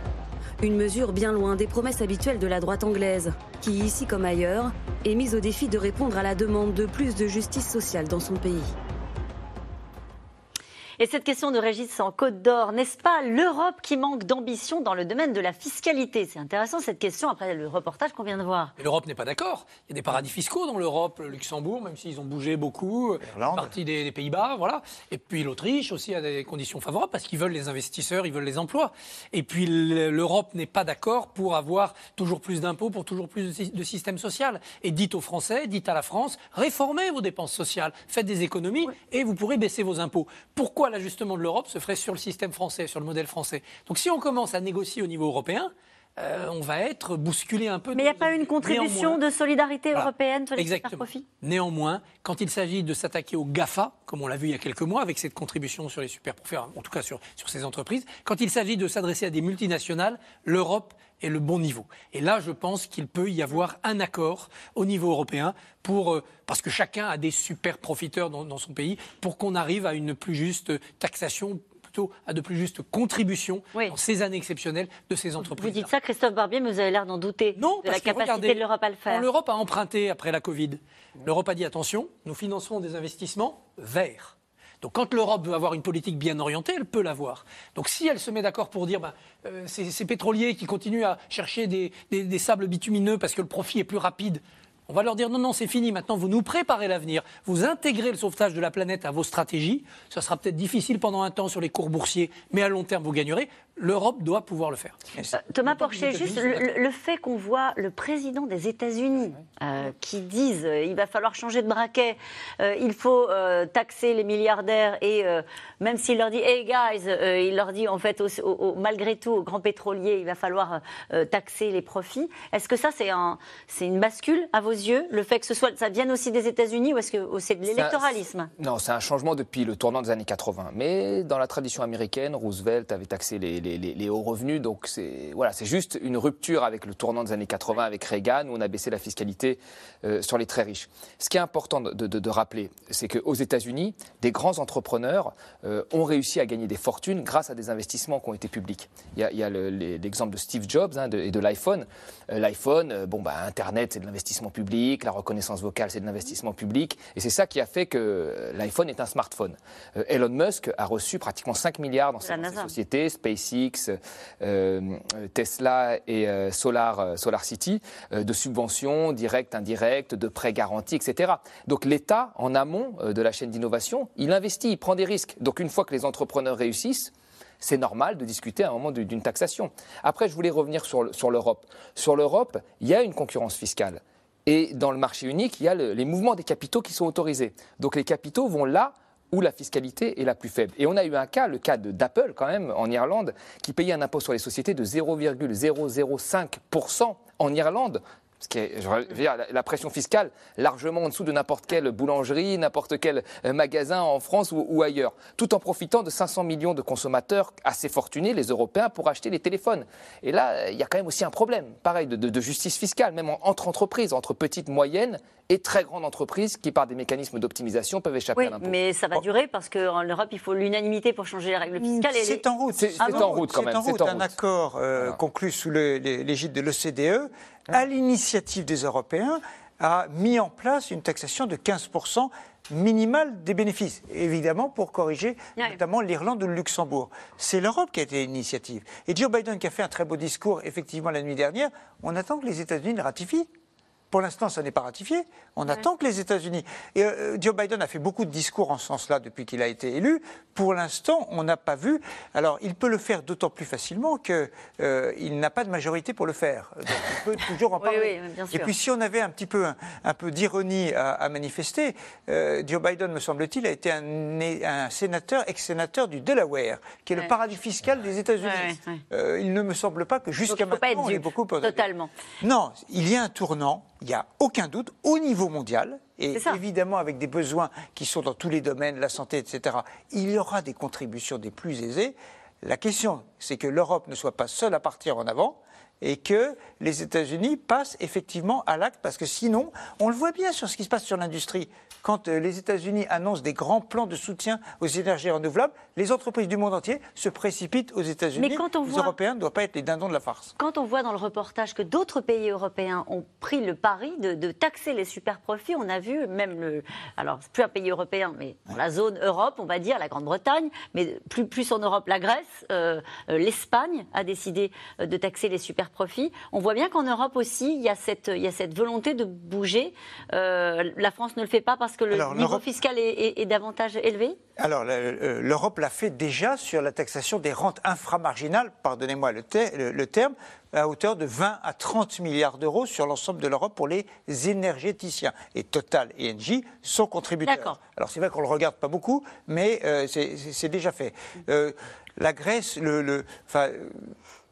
Une mesure bien loin des promesses habituelles de la droite anglaise, qui, ici comme ailleurs, est mise au défi de répondre à la demande de plus de justice sociale dans son pays. Et cette question de Régis en Côte d'Or, n'est-ce pas l'Europe qui manque d'ambition dans le domaine de la fiscalité? C'est intéressant cette question après le reportage qu'on vient de voir. L'Europe n'est pas d'accord. Il y a des paradis fiscaux dans l'Europe, le Luxembourg, même s'ils ont bougé beaucoup, une partie des, des Pays-Bas, voilà. Et puis l'Autriche aussi a des conditions favorables parce qu'ils veulent les investisseurs, ils veulent les emplois. Et puis l'Europe n'est pas d'accord pour avoir toujours plus d'impôts, pour toujours plus de système social. Et dites aux Français, dites à la France, réformez vos dépenses sociales, faites des économies et vous pourrez baisser vos impôts. Pourquoi l'ajustement de l'Europe se ferait sur le système français, sur le modèle français. Donc si on commence à négocier au niveau européen, euh, on va être bousculé un peu. Mais il n'y a pas une contribution de solidarité européenne sur les Exactement. profits Néanmoins, quand il s'agit de s'attaquer aux GAFA, comme on l'a vu il y a quelques mois avec cette contribution sur les super profits, en tout cas sur, sur ces entreprises, quand il s'agit de s'adresser à des multinationales, l'Europe est le bon niveau. Et là, je pense qu'il peut y avoir un accord au niveau européen pour, euh, parce que chacun a des super profiteurs dans, dans son pays, pour qu'on arrive à une plus juste taxation à de plus justes contributions dans ces années exceptionnelles de ces entreprises. Vous dites ça, Christophe Barbier, mais vous avez l'air d'en douter non, de la capacité de l'Europe à le faire. L'Europe a emprunté après la Covid, l'Europe a dit attention, nous financerons des investissements verts. Donc quand l'Europe veut avoir une politique bien orientée, elle peut l'avoir. Donc si elle se met d'accord pour dire ben, euh, ces, pétroliers qui continuent à chercher des, des, sables bitumineux parce que le profit est plus rapide, on va leur dire non, non, c'est fini. Maintenant, vous nous préparez l'avenir. Vous intégrez le sauvetage de la planète à vos stratégies. Ça sera peut-être difficile pendant un temps sur les cours boursiers, mais à long terme, vous gagnerez. L'Europe doit pouvoir le faire. Euh, Thomas Porcher, juste le, fait qu'on voit le président des États-Unis euh, qui disent euh, il va falloir changer de braquet, il faut taxer les milliardaires et même s'il leur dit hey guys, il leur dit en fait malgré tout aux grands pétroliers il va falloir taxer les profits. Est-ce que ça c'est un, une bascule à vos yeux, le fait que ce soit, ça vienne aussi des États-Unis ou est-ce que c'est de l'électoralisme? Non, c'est un changement depuis le tournant des années 80. Mais dans la tradition américaine, Roosevelt avait taxé les, les, hauts revenus, donc c'est voilà, c'est juste une rupture avec le tournant des années 80 avec Reagan où on a baissé la fiscalité euh, sur les très riches. Ce qui est important de, de, rappeler, c'est qu'aux États-Unis, des grands entrepreneurs euh, ont réussi à gagner des fortunes grâce à des investissements qui ont été publics. Il y a, l'exemple de Steve Jobs hein, et de l'iPhone. Euh, L'iPhone, bon bah Internet, c'est de l'investissement public la reconnaissance vocale, c'est de l'investissement public. Et c'est ça qui a fait que l'iPhone est un smartphone. Elon Musk a reçu pratiquement 5 milliards dans ses, sociétés, SpaceX, euh, Tesla et euh, Solar, Solar City, de subventions directes, indirectes, de prêts garantis, etc. Donc l'État, en amont de la chaîne d'innovation, il investit, il prend des risques. Donc une fois que les entrepreneurs réussissent, c'est normal de discuter à un moment d'une taxation. Après, je voulais revenir sur l'Europe. Sur l'Europe, il y a une concurrence fiscale. Et dans le marché unique, il y a les mouvements des capitaux qui sont autorisés. Donc les capitaux vont là où la fiscalité est la plus faible. Et on a eu un cas, le cas d'Apple quand même, en Irlande, qui payait un impôt sur les sociétés de 0,005% en Irlande ce qui est, je veux dire, la pression fiscale largement en dessous de n'importe quelle boulangerie, n'importe quel euh, magasin en France ou, ailleurs, tout en profitant de 500 millions de consommateurs assez fortunés, les Européens, pour acheter des téléphones. Et là, il y a quand même aussi un problème, pareil, de, justice fiscale, même entre entreprises, entre petites, moyennes et très grandes entreprises qui, par des mécanismes d'optimisation, peuvent échapper à l'impôt. Mais ça va durer parce qu'en Europe, il faut l'unanimité pour changer les règles fiscales. C'est en route. C'est en route quand même. C'est en route. Un accord euh, conclu sous l'égide de l'OCDE à l'initiative des Européens, a mis en place une taxation de 15% minimale des bénéfices, évidemment pour corriger notamment l'Irlande ou le Luxembourg. C'est l'Europe qui a été l'initiative. Et Joe Biden qui a fait un très beau discours effectivement la nuit dernière, on attend que les États-Unis le ratifient pour l'instant, ça n'est pas ratifié. On attend que les États-Unis. Et euh, Joe Biden a fait beaucoup de discours en ce sens-là depuis qu'il a été élu. Pour l'instant, on n'a pas vu. Alors, il peut le faire d'autant plus facilement qu'il euh, n'a pas de majorité pour le faire. Donc, il peut toujours en parler. Oui. Et puis, si on avait un petit peu, un, un peu d'ironie à, à, manifester, euh, Joe Biden, me semble-t-il, a été un, un sénateur, ex-sénateur du Delaware, qui est Ouais. le paradis fiscal des États-Unis. Ouais. Euh, il ne me semble pas que jusqu'à maintenant, on ait dupe, beaucoup. totalement. Non, il y a un tournant, il n'y a aucun doute, au niveau mondial, et évidemment avec des besoins qui sont dans tous les domaines, la santé, etc., il y aura des contributions des plus aisés. La question, c'est que l'Europe ne soit pas seule à partir en avant et que les États-Unis passent effectivement à l'acte, parce que sinon, on le voit bien sur ce qui se passe sur l'industrie. Quand euh, les États-Unis annoncent des grands plans de soutien aux énergies renouvelables, les entreprises du monde entier se précipitent aux États-Unis. Mais quand on les voit- Européens ne doivent pas être les dindons de la farce. Quand on voit dans le reportage que d'autres pays européens ont pris le pari de, de taxer les super profits, on a vu même le. Alors, plus un pays européen, mais dans la zone Europe, on va dire, la Grande-Bretagne, mais plus, plus en Europe, la Grèce, euh, euh, l'Espagne a décidé de taxer les super profits. On voit bien qu'en Europe aussi, il y, a cette, il y a cette volonté de bouger. Euh, la France ne le fait pas parce que le Alors, niveau fiscal est, est- est davantage élevé? Alors, le- l'Europe l'a fait déjà sur la taxation des rentes inframarginales, pardonnez-moi le, ter- le- le terme, à hauteur de 20 à 30 milliards d'euros sur l'ensemble de l'Europe pour les énergéticiens. Et Total et Engie sont contributeurs. D'accord. Alors, c'est vrai qu'on ne le regarde pas beaucoup, mais euh, c'est- déjà fait. Euh, la Grèce, le, le- enfin,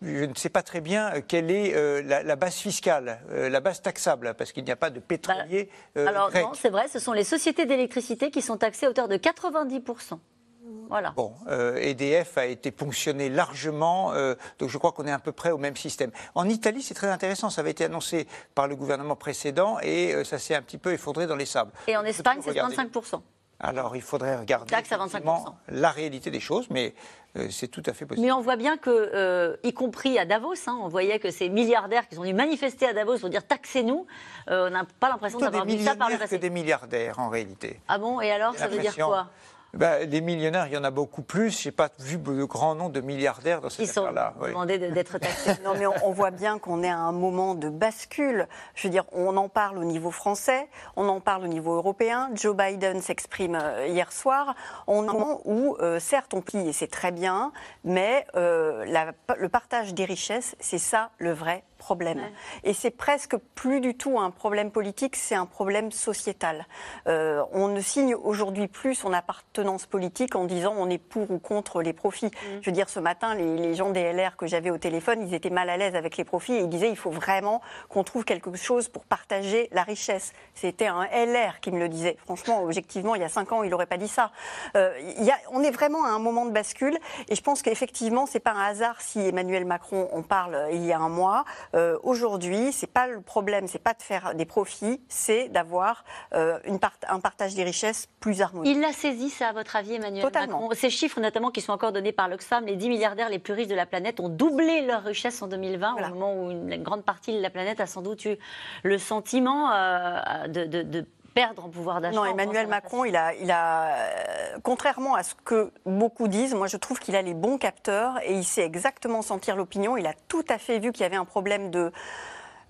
je ne sais pas très bien euh, quelle est euh, la, base fiscale, euh, la base taxable, parce qu'il n'y a pas de pétrolier. Bah, alors non, c'est vrai, ce sont les sociétés d'électricité qui sont taxées à hauteur de 90 voilà. Bon, EDF a été ponctionné largement, donc je crois qu'on est à peu près au même système. En Italie, c'est très intéressant, ça avait été annoncé par le gouvernement précédent et ça s'est un petit peu effondré dans les sables. Et en Espagne, c'est 35 alors il faudrait regarder Taxe à 25%. effectivement la réalité des choses, mais euh, c'est tout à fait possible. Mais on voit bien que, euh, y compris à Davos, hein, on voyait que ces milliardaires qui sont venus manifester à Davos pour dire taxez-nous, euh, on n'a pas l'impression d'avoir vu ça par le millionnaires que passé. des milliardaires en réalité. Ah bon Et alors, ça veut dire quoi? Ben, les millionnaires, il y en a beaucoup plus. Je n'ai pas vu de grand nombre de milliardaires dans cette Ils sont affaire-là. oui. demandés de- d'être taxés. Non, mais on, on voit bien qu'on est à un moment de bascule. Je veux dire, on en parle au niveau français, on en parle au niveau européen. Joe Biden s'exprime euh, hier soir. On est à un moment où, euh, certes, on plie et c'est très bien, mais euh, la- le partage des richesses, c'est ça le vrai problème. Et c'est presque plus du tout un problème politique, c'est un problème sociétal. Euh, on ne signe aujourd'hui plus son appartenance politique en disant on est pour ou contre les profits. Je veux dire, ce matin, les, les gens des LR que j'avais au téléphone, ils étaient mal à l'aise avec les profits et ils disaient il faut vraiment qu'on trouve quelque chose pour partager la richesse. C'était un LR qui me le disait. Franchement, objectivement, il y a cinq ans, il n'aurait pas dit ça. Euh, il y a- on est vraiment à un moment de bascule et je pense qu'effectivement, c'est pas un hasard si Emmanuel Macron en parle il y a un mois. Euh, Aujourd'hui, c'est pas le problème, c'est pas de faire des profits, c'est d'avoir euh, part- un partage des richesses plus harmonieux. Il l'a saisi, ça, à votre avis, Emmanuel Totalement. Macron Ces chiffres, notamment, qui sont encore donnés par l'Oxfam, les 10 milliardaires les plus riches de la planète ont doublé leur richesse en 2020, au moment où une grande partie de la planète a sans doute eu le sentiment euh, de, de- de perdre en pouvoir d'achat. Non, Emmanuel Macron, il a, il a, euh, contrairement à ce que beaucoup disent, moi je trouve qu'il a les bons capteurs et il sait exactement sentir l'opinion. Il a tout à fait vu qu'il y avait un problème de.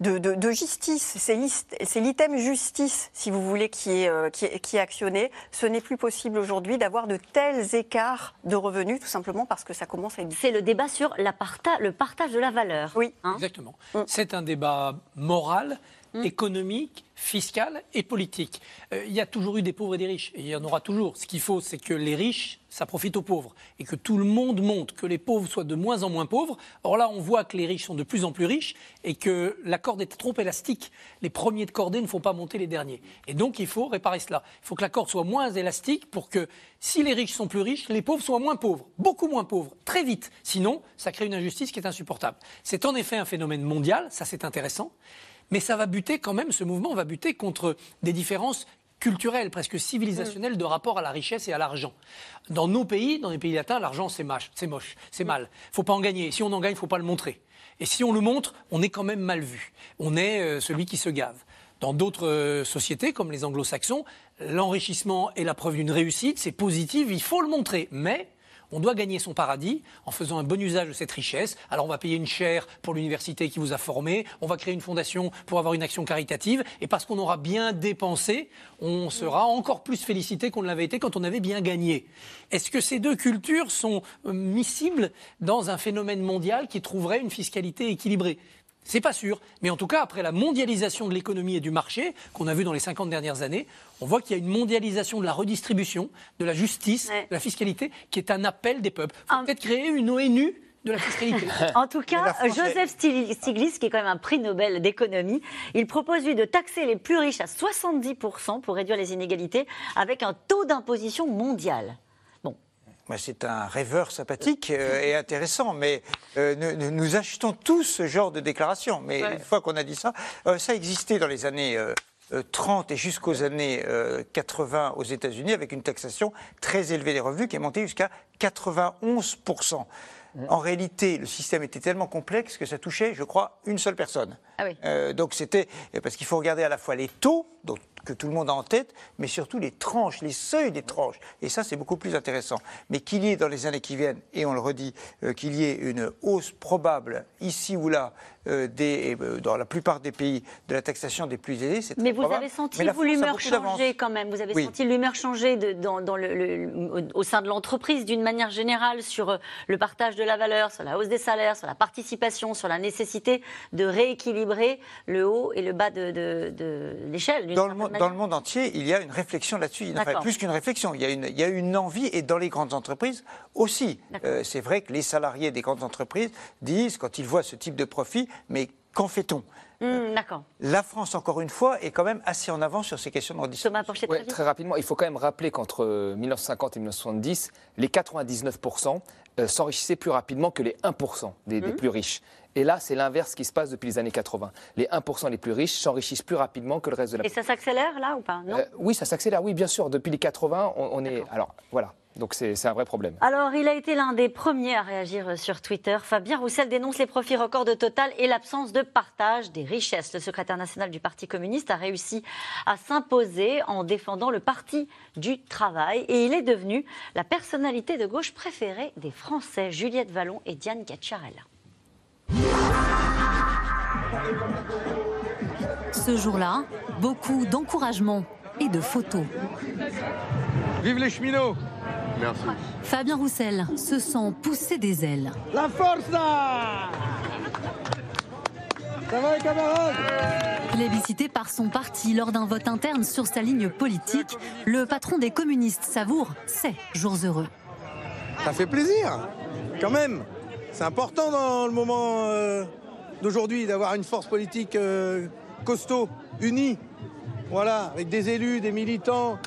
De, de- de justice, c'est l'item justice, si vous voulez, qui est, euh, qui est, qui est actionné. Ce n'est plus possible aujourd'hui d'avoir de tels écarts de revenus, tout simplement parce que ça commence à être C'est le débat sur la parta- le partage de la valeur. Oui. Exactement. Mm. C'est un débat moral, économique, fiscal et politique. Euh, il y a toujours eu des pauvres et des riches, et il y en aura toujours. Ce qu'il faut, c'est que les riches, ça profite aux pauvres, et que tout le monde monte, que les pauvres soient de moins en moins pauvres. Or là, on voit que les riches sont de plus en plus riches, et que la corde est trop élastique. Les premiers de cordée ne font pas monter les derniers. Et donc, il faut réparer cela. Il faut que la corde soit moins élastique pour que, si les riches sont plus riches, les pauvres soient moins pauvres, beaucoup moins pauvres, très vite. Sinon, ça crée une injustice qui est insupportable. C'est en effet un phénomène mondial, ça c'est intéressant. Mais ça va buter quand même, ce mouvement va buter contre des différences culturelles, presque civilisationnelles de rapport à la richesse et à l'argent. Dans nos pays, dans les pays latins, l'argent c'est moche, c'est moche, c'est mal. faut pas en gagner. Si on en gagne, faut pas le montrer. Et si on le montre, on est quand même mal vu. On est euh, celui qui se gave. Dans d'autres euh, sociétés, comme les anglo-saxons, l'enrichissement est la preuve d'une réussite, c'est positif, il faut le montrer. Mais On doit gagner son paradis en faisant un bon usage de cette richesse. Alors on va payer une chaire pour l'université qui vous a formé, on va créer une fondation pour avoir une action caritative, et parce qu'on aura bien dépensé, on sera encore plus félicité qu'on l'avait été quand on avait bien gagné. Est-ce que ces deux cultures sont euh, miscibles dans un phénomène mondial qui trouverait une fiscalité équilibrée? C'est pas sûr. Mais en tout cas, après la mondialisation de l'économie et du marché, qu'on a vu dans les 50 dernières années, on voit qu'il y a une mondialisation de la redistribution, de la justice, de la fiscalité, qui est un appel des peuples. Il faut peut-être créer une ONU de la fiscalité. en tout cas, Joseph Stiglitz, qui est quand même un prix Nobel d'économie, il propose lui de taxer les plus riches à 70% pour réduire les inégalités avec un taux d'imposition mondial c'est un rêveur sympathique euh, et intéressant, mais euh, nous, achetons tous ce genre de déclaration. Mais une fois qu'on a dit ça, euh, ça existait dans les années 30 et jusqu'aux années 80 aux États-Unis avec une taxation très élevée des revenus qui est montée jusqu'à 91 mmh. en réalité, le système était tellement complexe que ça touchait, je crois, une seule personne. Ah donc c'était parce qu'il faut regarder à la fois les taux, que tout le monde a en tête, mais surtout les tranches, les seuils des tranches. Et ça, c'est beaucoup plus intéressant. Mais qu'il y ait dans les années qui viennent, et on le redit, euh, qu'il y ait une hausse probable ici ou là euh, des, euh, dans la plupart des pays de la taxation des plus aisés, c'est Mais vous avez senti vous l'humeur changer quand même. Vous avez senti l'humeur changer de, dans, dans le, au sein de l'entreprise d'une manière générale sur le partage de la valeur, sur la hausse des salaires, sur la participation, sur la nécessité de rééquilibrer le haut et le bas de, de l'échelle. Dans, dans, le monde entier, il y a une réflexion là-dessus. A plus qu'une réflexion. Il y, a une, il y, a une, envie, et dans les grandes entreprises aussi. Euh, c'est vrai que les salariés des grandes entreprises disent, quand ils voient ce type de profit, mais qu'en fait-on? Mmh, D'accord. La France, encore une fois, est quand même assez en avance sur ces questions de redistribution. Ouais, très rapidement, il faut quand même rappeler qu'entre 1950 et 1970, les 99% euh, s'enrichissaient plus rapidement que les 1% des, des mmh. plus riches. Et là, c'est l'inverse qui se passe depuis les années 80. Les 1% les plus riches s'enrichissent plus rapidement que le reste de la Et ça s'accélère là ou pas? Non? Euh, Oui, ça s'accélère, oui, bien sûr. Depuis les 80, on, est. Alors, voilà. Donc c'est un vrai problème. Alors il a été l'un des premiers à réagir sur Twitter. Fabien Roussel dénonce les profits records de Total et l'absence de partage des richesses. Le secrétaire national du Parti communiste a réussi à s'imposer en défendant le Parti du travail et il est devenu la personnalité de gauche préférée des Français, Juliette Vallon et Diane Cacciarella. Ce jour-là, beaucoup d'encouragement et de photos. Vive les cheminots Merci. Fabien Roussel se sent pousser des ailes. La force là Ça va les camarades Plébiscité par son parti lors d'un vote interne sur sa ligne politique, le patron des communistes savoure ses jours heureux. Ça fait plaisir, quand même. C'est important dans le moment euh, d'aujourd'hui d'avoir une force politique euh, costaud, unie, voilà, avec des élus, des militants.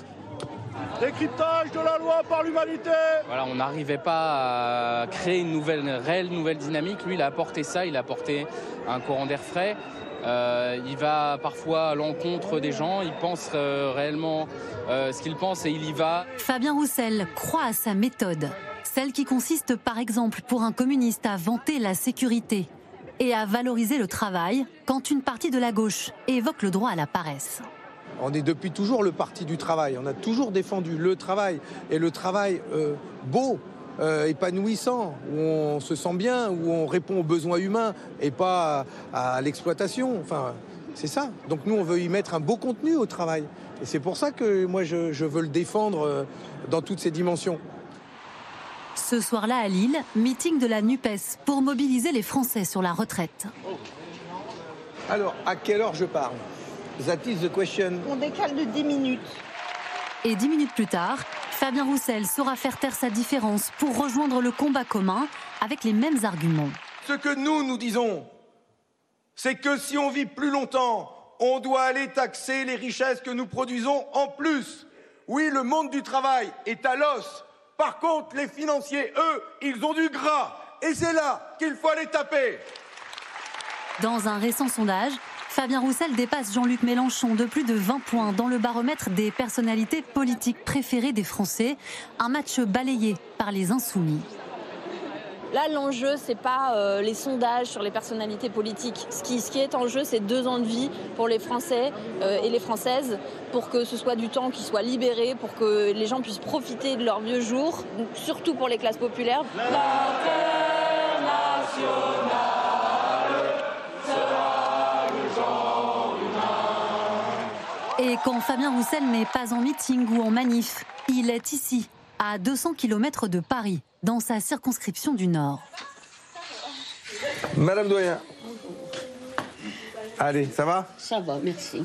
Décryptage de la loi par l'humanité Voilà, on n'arrivait pas à créer une nouvelle, réelle nouvelle dynamique. Lui, il a apporté ça, il a apporté un courant d'air frais. Euh, il va parfois à l'encontre des gens, il pense réellement ce qu'il pense et il y va. Fabien Roussel croit à sa méthode. Celle qui consiste par exemple pour un communiste à vanter la sécurité et à valoriser le travail quand une partie de la gauche évoque le droit à la paresse. On est depuis toujours le parti du travail. On a toujours défendu le travail et le travail euh, beau, euh, épanouissant, où on se sent bien, où on répond aux besoins humains et pas à, l'exploitation. Enfin, c'est ça. Donc nous, on veut y mettre un beau contenu au travail. Et c'est pour ça que moi, je, je veux le défendre euh, dans toutes ses dimensions. Ce soir-là à Lille, meeting de la NUPES pour mobiliser les Français sur la retraite. Alors, à quelle heure je parle? That is the question. On décale de 10 minutes. Et 10 minutes plus tard, Fabien Roussel saura faire taire sa différence pour rejoindre le combat commun avec les mêmes arguments. Ce que nous, nous disons, c'est que si on vit plus longtemps, on doit aller taxer les richesses que nous produisons en plus. Oui, le monde du travail est à l'os par contre, les financiers, eux, ils ont du gras. Et c'est là qu'il faut aller taper. Dans un récent sondage, Fabien Roussel dépasse Jean-Luc Mélenchon de plus de 20 points dans le baromètre des personnalités politiques préférées des Français. Un match balayé par les insoumis. Là, l'enjeu, c'est pas euh, les sondages sur les personnalités politiques. Ce qui, ce qui est en jeu, c'est deux ans de vie pour les Français euh, et les Françaises, pour que ce soit du temps qui soit libéré, pour que les gens puissent profiter de leurs vieux jours, surtout pour les classes populaires. Quand Fabien Roussel n'est pas en meeting ou en manif, il est ici, à 200 km de Paris, dans sa circonscription du Nord. Madame Doyen. Allez, ça va? Ça va, merci.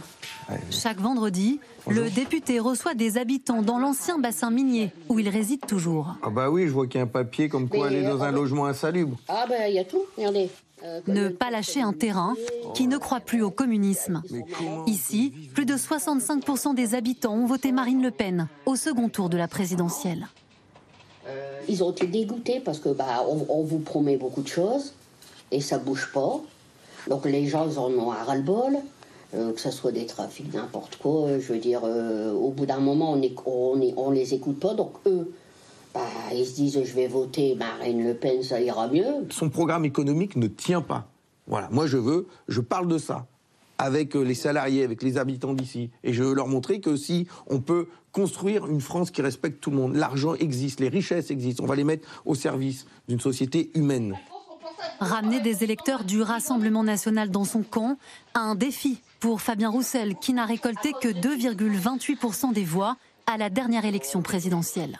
Chaque vendredi, le député reçoit des habitants dans l'ancien bassin minier où il réside toujours. Ah bah oui, je vois qu'il y a un papier comme quoi Mais, aller dans euh, un logement insalubre. Ah ben, il y a tout, regardez. Euh, Ne pas lâcher un terrain qui ne croit plus au communisme. Ici, plus de 65% des habitants ont voté Marine Le Pen au second tour de la présidentielle. Ils ont été dégoûtés parce que bah, on, on vous promet beaucoup de choses et ça bouge pas. Donc les gens en ont un ras-le-bol, euh, que ce soit des trafics, n'importe quoi. euh, Je veux dire, euh, au bout d'un moment, on, est, on, est- on les écoute pas. Donc eux, bah, ils se disent je vais voter Marine Le Pen, ça ira mieux. Son programme économique ne tient pas. Voilà, moi je veux, je parle de ça avec euh, les salariés, avec les habitants d'ici. Et je veux leur montrer que si on peut construire une France qui respecte tout le monde, l'argent existe, les richesses existent, on va les mettre au service d'une société humaine. Ramener des électeurs du Rassemblement national dans son camp, un défi pour Fabien Roussel, qui n'a récolté que 2,28% des voix à la dernière élection présidentielle.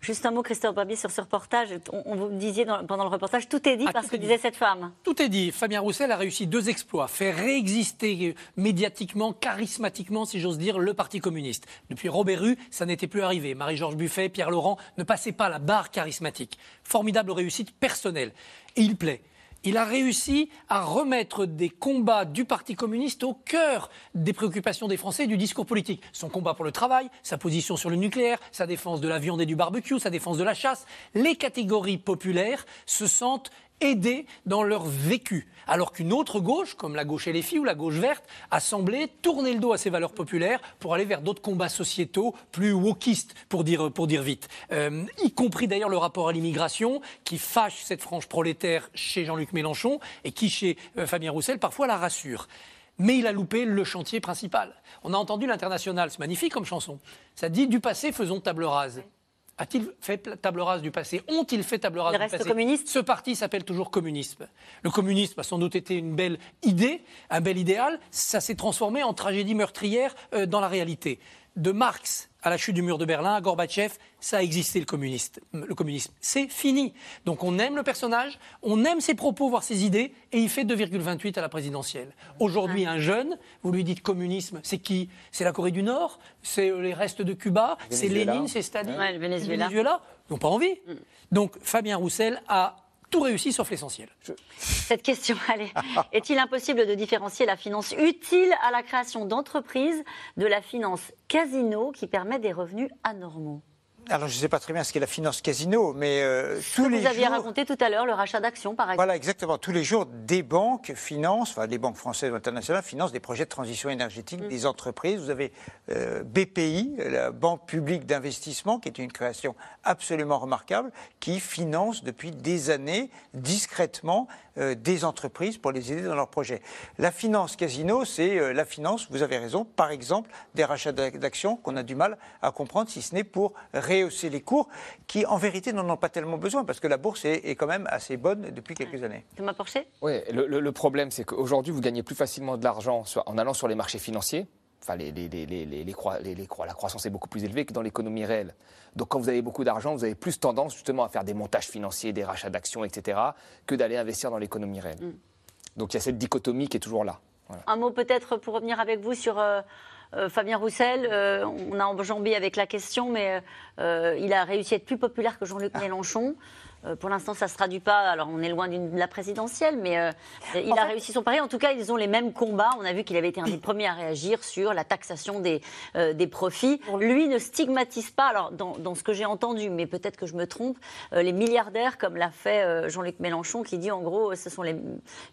Juste un mot, Christophe Babi, sur ce reportage. On, on vous disiez dans- pendant le reportage, tout est dit parce que disait cette femme. Tout est dit. Fabien Roussel a réussi deux exploits. Faire réexister euh, médiatiquement, charismatiquement, si j'ose dire, le Parti communiste. Depuis Robert Rue, ça n'était plus arrivé. Marie-Georges Buffet, Pierre Laurent ne passaient pas la barre charismatique. Formidable réussite personnelle. Et il plaît. Il a réussi à remettre des combats du Parti communiste au cœur des préoccupations des Français et du discours politique. Son combat pour le travail, sa position sur le nucléaire, sa défense de la viande et du barbecue, sa défense de la chasse. Les catégories populaires se sentent aidées dans leur vécu. Alors qu'une autre gauche, comme la gauche LFI ou la gauche verte, a semblé tourner le dos à ces valeurs populaires pour aller vers d'autres combats sociétaux plus wokistes, pour dire, pour dire vite. Euh, y compris d'ailleurs le rapport à l'immigration, qui fâche cette frange prolétaire chez Jean-Luc Mélenchon et qui, chez euh, Fabien Roussel, parfois la rassure. Mais il a loupé le chantier principal. On a entendu l'international, c'est magnifique comme chanson. Ça dit du passé, faisons table rase. A-t-il fait table rase du passé Ont-ils fait table rase Il du reste passé communiste Ce parti s'appelle toujours communisme. Le communisme a sans doute été une belle idée, un bel idéal. Ça s'est transformé en tragédie meurtrière euh, dans la réalité. De Marx à la chute du mur de Berlin, à Gorbatchev, ça a existé le, communiste, le communisme. C'est fini. Donc on aime le personnage, on aime ses propos, voire ses idées, et il fait 2,28 à la présidentielle. Aujourd'hui, un jeune, vous lui dites communisme, c'est qui? C'est la Corée du Nord? C'est euh, les restes de Cuba? C'est. Lénine? C'est Staline? Ouais, le Venezuela. Venezuela? Ils n'ont pas envie. Donc Fabien Roussel a tout réussi sauf l'essentiel. Cette question, allez, est-il impossible de différencier la finance utile à la création d'entreprises de la finance casino qui permet des revenus anormaux? Alors, je ne sais pas très bien ce qu'est la finance casino, mais euh, tous Que les vous aviez jours... raconté tout à l'heure, le rachat d'actions, par exemple. Voilà, exactement. Tous les jours, des banques financent, enfin, les banques françaises ou internationales financent des projets de transition énergétique Mm. des entreprises. Vous avez euh, BPI, la Banque publique d'investissement, qui est une création absolument remarquable, qui finance depuis des années discrètement euh, des entreprises pour les aider dans leurs projets. La finance casino, c'est euh, la finance, vous avez raison, par exemple, des rachats d'ac- d'actions qu'on a du mal à comprendre, si ce n'est pour rehausser les cours, qui en vérité n'en ont pas tellement besoin, parce que la bourse est, est quand même assez bonne depuis quelques années. Thomas Porcher Oui, le, le- le problème, c'est qu'aujourd'hui, vous gagnez plus facilement de l'argent en allant sur les marchés financiers. Enfin, les, les- les- les- les- les croi- les- les croi- la croissance est beaucoup plus élevée que dans l'économie réelle. Donc, quand vous avez beaucoup d'argent, vous avez plus tendance justement à faire des montages financiers, des rachats d'actions, etc., que d'aller investir dans l'économie réelle. Mm. Donc, il y a cette dichotomie qui est toujours là. Voilà. Un mot peut-être pour revenir avec vous sur euh, Fabien Roussel. Euh, on a enjambé avec la question, mais euh, il a réussi à être plus populaire que Jean-Luc Mélenchon. Euh, pour l'instant, ça ne se traduit pas. Alors, on est loin de la présidentielle, mais euh, il En a fait- réussi son pari. En tout cas, ils ont les mêmes combats. On a vu qu'il avait été un des premiers à réagir sur la taxation des, euh, des profits. Lui ne stigmatise pas, alors dans, dans ce que j'ai entendu, mais peut-être que je me trompe, euh, les milliardaires comme l'a fait euh, Jean-Luc Mélenchon, qui dit en gros, ce sont les,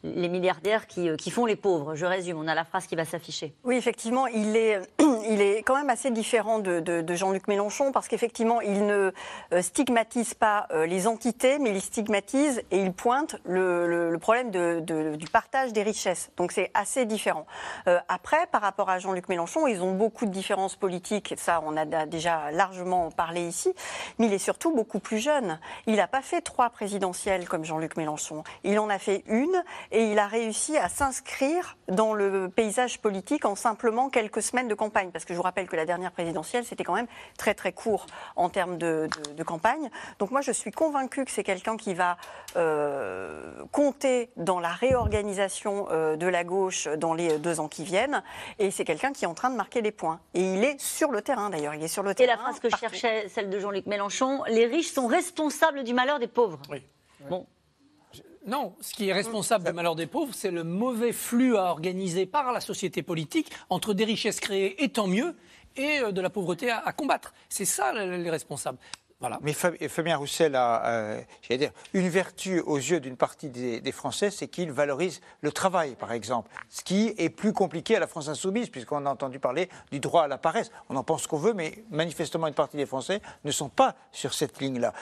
les milliardaires qui, euh, qui font les pauvres. Je résume, on a la phrase qui va s'afficher. Oui, effectivement, il est, il est quand même assez différent de, de- de Jean-Luc Mélenchon parce qu'effectivement, il ne euh, stigmatise pas euh, les entités mais il stigmatise et il pointe le, problème du partage des richesses. Donc c'est assez différent. Euh, après, par rapport à Jean-Luc Mélenchon, ils ont beaucoup de différences politiques, ça on a déjà largement parlé ici, mais il est surtout beaucoup plus jeune. Il n'a pas fait trois présidentielles comme Jean-Luc Mélenchon. Il en a fait une et il a réussi à s'inscrire dans le paysage politique en simplement quelques semaines de campagne. Parce que je vous rappelle que la dernière présidentielle, c'était quand même très très court en termes de, de, campagne. Donc moi, je suis convaincue que c'est quelqu'un qui va euh, compter dans la réorganisation euh, de la gauche dans les deux ans qui viennent. Et c'est quelqu'un qui est en train de marquer des points. Et il est sur le terrain d'ailleurs. Il est sur le terrain. Et la phrase que je cherchais, celle de Jean-Luc Mélenchon, les riches sont responsables du malheur des pauvres. Oui. Bon, non, ce qui est responsable du malheur des pauvres, c'est le mauvais flux à organiser par la société politique entre des richesses créées, et tant mieux, et euh, de la pauvreté à, combattre. C'est ça les responsables. Mais Fabien Roussel a, euh, dire, une vertu aux yeux d'une partie des, Français, c'est qu'il valorise le travail, par exemple. Ce qui est plus compliqué à la France insoumise, puisqu'on a entendu parler du droit à la paresse. On en pense ce qu'on veut, mais manifestement, une partie des Français ne sont pas sur cette ligne-là.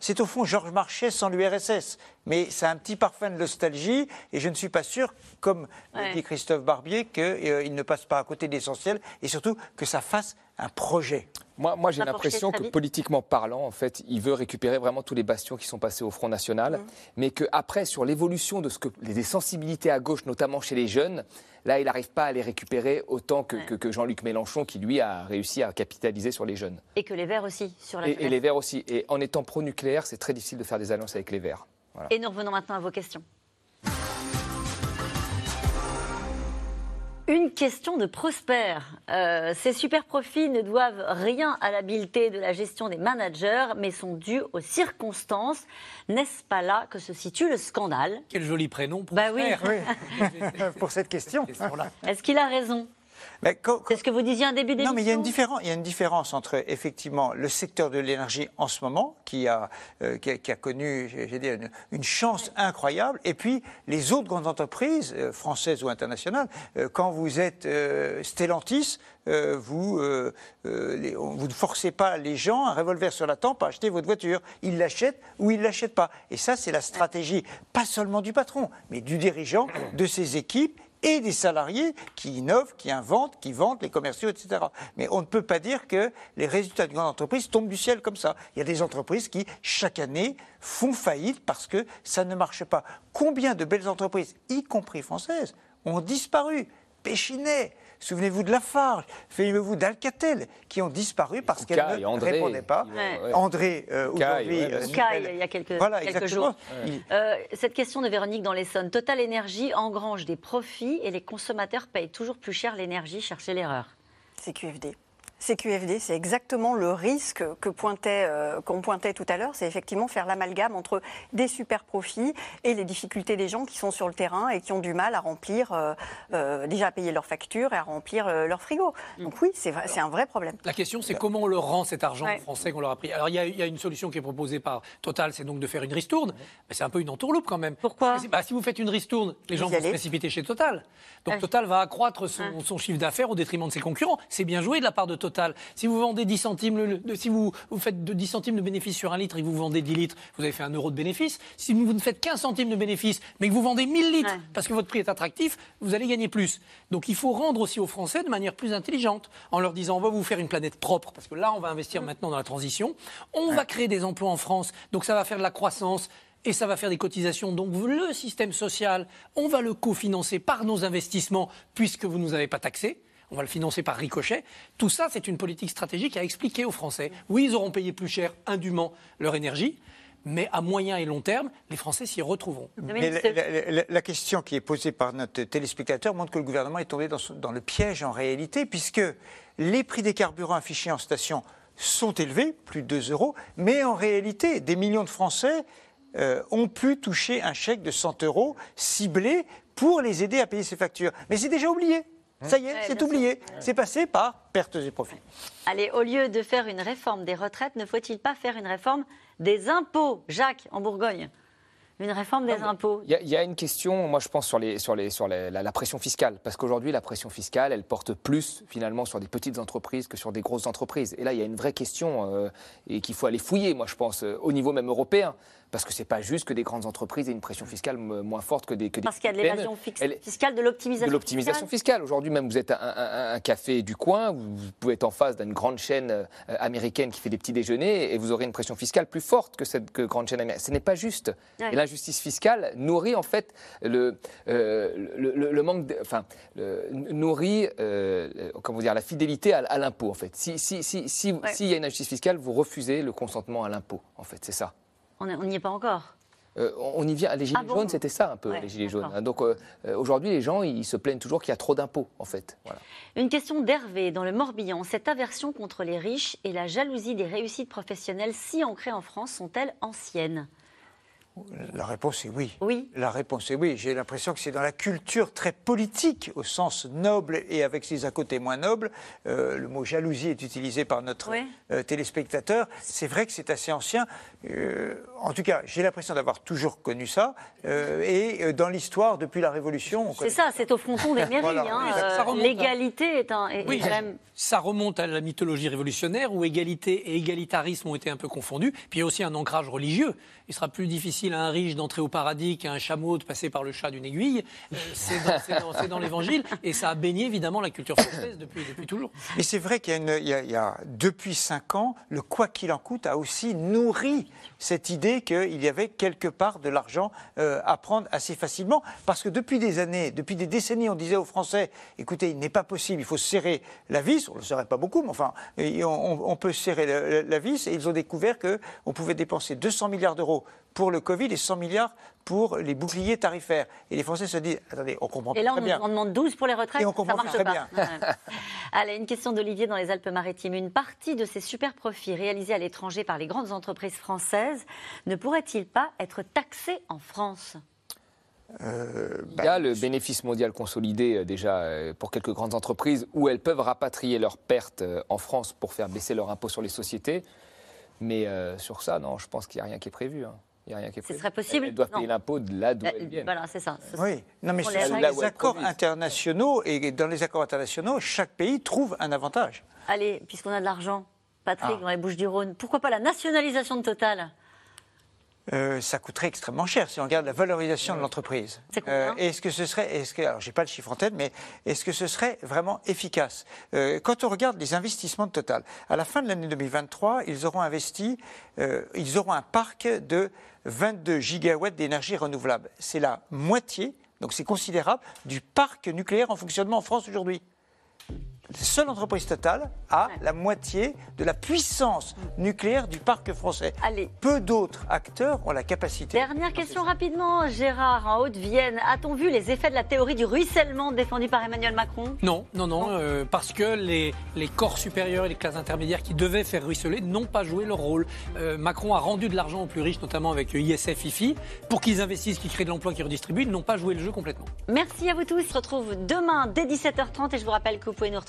C'est au fond Georges Marchais sans l'URSS. Mais c'est un petit parfum de nostalgie, et je ne suis pas sûr, comme dit Christophe Barbier, qu'il euh, ne passe pas à côté d'essentiel, et surtout que ça fasse un projet. Moi, moi j'ai l'impression que politiquement parlant, en fait, il veut récupérer vraiment tous les bastions qui sont passés au Front National, mmh. mais qu'après, sur l'évolution de ce que les sensibilités à gauche, notamment chez les jeunes, là, il n'arrive pas à les récupérer autant que, que, Jean-Luc Mélenchon, qui lui a réussi à capitaliser sur les jeunes. Et que les Verts aussi, sur la et, et les Verts aussi. Et en étant pro-nucléaire, c'est très difficile de faire des alliances avec les Verts. Et nous revenons maintenant à vos questions. Une question de Prosper. Euh, ces super profits ne doivent rien à l'habileté de la gestion des managers, mais sont dus aux circonstances. N'est-ce pas là que se situe le scandale? Quel joli prénom pour bah oui. pour cette question. Est-ce qu'il a raison? C'est ce que vous disiez en début d'émission. Non, mais il y, a une différence, il y a une différence entre effectivement le secteur de l'énergie en ce moment, qui a, euh, qui, a connu dit, une, chance incroyable, et puis les autres grandes entreprises, euh, françaises ou internationales. Euh, quand vous êtes Stellantis, vous, vous ne forcez pas les gens, un revolver sur la tempe, à acheter votre voiture. Ils l'achètent ou ils ne l'achètent pas. Et ça, c'est la stratégie, pas seulement du patron, mais du dirigeant, de ses équipes et des salariés qui innovent, qui inventent, qui vendent, les commerciaux, etc. Mais on ne peut pas dire que les résultats d'une grande entreprise tombent du ciel comme ça. Il y a des entreprises qui, chaque année, font faillite parce que ça ne marche pas. Combien de belles entreprises, y compris françaises, ont disparu Péchinet, Souvenez-vous de Lafarge, souvenez-vous d'Alcatel, qui ont disparu parce qu'elles ne répondaient pas. André, euh, aujourd'hui. Euh, il y a quelques, jours. Euh, cette question de Véronique dans l'Essonne. Total Énergie engrange des profits et les consommateurs payent toujours plus cher l'énergie. Cherchez l'erreur. C'est QFD. CQFD, c'est exactement le risque que pointait, euh, qu'on pointait tout à l'heure, c'est effectivement faire l'amalgame entre des super profits et les difficultés des gens qui sont sur le terrain et qui ont du mal à remplir, euh, euh, déjà à payer leurs factures et à remplir leur frigo. Mm. Donc oui, c'est, c'est un vrai problème. La question, c'est comment on leur rend cet argent français qu'on leur a pris. Alors il y, a une solution qui est proposée par Total, c'est donc de faire une ristourne. Mais c'est un peu une entourloupe quand même. Pourquoi bah, Si vous faites une ristourne, les gens vont se précipiter chez Total. Donc Total va accroître son, son chiffre d'affaires au détriment de ses concurrents. C'est bien joué de la part de Total. Si vous vendez 10 centimes, si vous, vous, faites de 10 centimes de bénéfice sur un litre et que vous vendez 10 litres, vous avez fait un euro de bénéfice. Si vous ne faites 15 centimes de bénéfice, mais que vous vendez 1000 litres parce que votre prix est attractif, vous allez gagner plus. Donc il faut rendre aussi aux Français de manière plus intelligente en leur disant on va vous faire une planète propre parce que là on va investir maintenant dans la transition, on va créer des emplois en France, donc ça va faire de la croissance, et ça va faire des cotisations. Donc le système social, on va le cofinancer par nos investissements puisque vous ne nous avez pas taxés on va le financer par ricochet. Tout ça, c'est une politique stratégique à expliquer aux Français. Oui, ils auront payé plus cher indûment leur énergie, mais à moyen et long terme, les Français s'y retrouveront. la, question qui est posée par notre téléspectateur montre que le gouvernement est tombé dans, le piège en réalité, puisque les prix des carburants affichés en station sont élevés, plus de 2 euros, mais en réalité, des millions de Français euh, ont pu toucher un chèque de 100 euros ciblé pour les aider à payer ces factures. Mais c'est déjà oublié. Ça y est, c'est oublié. C'est passé par pertes et profits. Allez, au lieu de faire une réforme des retraites, ne faut-il pas faire une réforme des impôts Jacques, en Bourgogne? Une réforme des impôts. Il y, a une question, moi je pense, sur, les, sur, les, sur la, pression fiscale. Parce qu'aujourd'hui, la pression fiscale, elle porte plus finalement sur des petites entreprises que sur des grosses entreprises. Et là, il y a une vraie question euh, et qu'il faut aller fouiller, moi je pense, euh, au niveau même européen parce que ce n'est pas juste que des grandes entreprises aient une pression fiscale moins forte que des que Parce qu'il y a de l'évasion fiscale, de l'optimisation De l'optimisation fiscale. Aujourd'hui, même, vous êtes un, café du coin, vous pouvez être en face d'une grande chaîne euh, américaine qui fait des petits déjeuners et vous aurez une pression fiscale plus forte que cette grande chaîne américaine. Ce n'est pas juste. Et l'injustice fiscale nourrit en fait le, euh, le, manque, enfin, nourrit, euh, comment dire, la fidélité à, l'impôt, en fait. Si, si, si, si, s'il y a une injustice fiscale, vous refusez le consentement à l'impôt, en fait. C'est ça. On n'y est pas encore. Euh, on y vient. Les gilets ah jaunes, c'était ça un peu, les gilets jaunes. Donc euh, euh, aujourd'hui, les gens, ils se plaignent toujours qu'il y a trop d'impôts, en fait. Une question d'Hervé dans le Morbihan. Cette aversion contre les riches et la jalousie des réussites professionnelles si ancrées en France sont-elles anciennes? La réponse est oui. Oui. La réponse est oui. J'ai l'impression que c'est dans la culture très politique, au sens noble et avec ses à côté moins nobles. Euh, le mot jalousie est utilisé par notre euh, téléspectateur. C'est vrai que c'est assez ancien. Euh, en tout cas, j'ai l'impression d'avoir toujours connu ça. et dans l'histoire, depuis la Révolution. C'est ça, c'est au fronton des mairies. Hein. L'égalité est un. oui, ça remonte à la mythologie révolutionnaire où égalité et égalitarisme ont été un peu confondus. Puis il y a aussi un ancrage religieux. Il sera plus difficile à un riche d'entrer au paradis qu'à un chameau de passer par le chat d'une aiguille. Euh, c'est dans, l'évangile et ça a baigné évidemment la culture française depuis, depuis toujours. Mais c'est vrai qu'il y, a depuis cinq ans, le quoi qu'il en coûte a aussi nourri cette idée qu'il y avait quelque part de l'argent euh, à prendre assez facilement. Parce que depuis des années, depuis des décennies, on disait aux Français écoutez, il n'est pas possible, il faut serrer la vis. On ne le serrait pas beaucoup, mais enfin, on, peut serrer la, la vis. Et ils ont découvert qu'on pouvait dépenser 200 milliards d'euros pour le Covid et 100 milliards pour les boucliers tarifaires. Et les Français se disent, attendez, on comprend et là, très bien. on demande 12 pour les retraites, et on comprend ça marche très pas. bien. Allez, une question d'Olivier dans les Alpes-Maritimes. Une partie de ces super profits réalisés à l'étranger par les grandes entreprises françaises ne pourrait-il pas être taxé en France? Euh, Il y a le bénéfice mondial consolidé euh, déjà euh, pour quelques grandes entreprises où elles peuvent rapatrier leurs pertes en France pour faire baisser leur impôt sur les sociétés. Mais sur ça, non, je pense qu'il n'y a rien qui est prévu. Hein. Il n'y a rien qui est prévu. Ce serait possible Elles doivent payer l'impôt de là d'où elles viennent. Voilà, c'est ça. Oui, non, mais sur les accords internationaux, et dans les accords internationaux, chaque pays trouve un avantage. Allez, puisqu'on a de l'argent, Patrick, ah. dans les Bouches du Rhône, pourquoi pas la nationalisation de Total euh, ça coûterait extrêmement cher si on regarde la valorisation de l'entreprise. Euh, est-ce que ce serait, est-ce que, alors j'ai pas le chiffre en tête, mais est-ce que ce serait vraiment efficace? Euh, Quand on regarde les investissements de Total, à la fin de l'année 2023, ils auront investi, euh, ils auront un parc de 22 gigawatts d'énergie renouvelable. C'est la moitié, donc c'est considérable, du parc nucléaire en fonctionnement en France aujourd'hui seule entreprise totale a la moitié de la puissance nucléaire du parc français. Allez. Peu d'autres acteurs ont la capacité. Dernière question rapidement, Gérard, en Haute-Vienne. A-t-on vu les effets de la théorie du ruissellement défendue par Emmanuel Macron? Non, non, non, euh, parce que les, les, corps supérieurs et les classes intermédiaires qui devaient faire ruisseler n'ont pas joué leur rôle. Euh, Macron a rendu de l'argent aux plus riches, notamment avec ISF, IFI, pour qu'ils investissent, qu'ils créent de l'emploi, qu'ils redistribuent. Ils n'ont pas joué le jeu complètement. Merci à vous tous. On se retrouve demain dès 17h30 et je vous rappelle que vous pouvez nous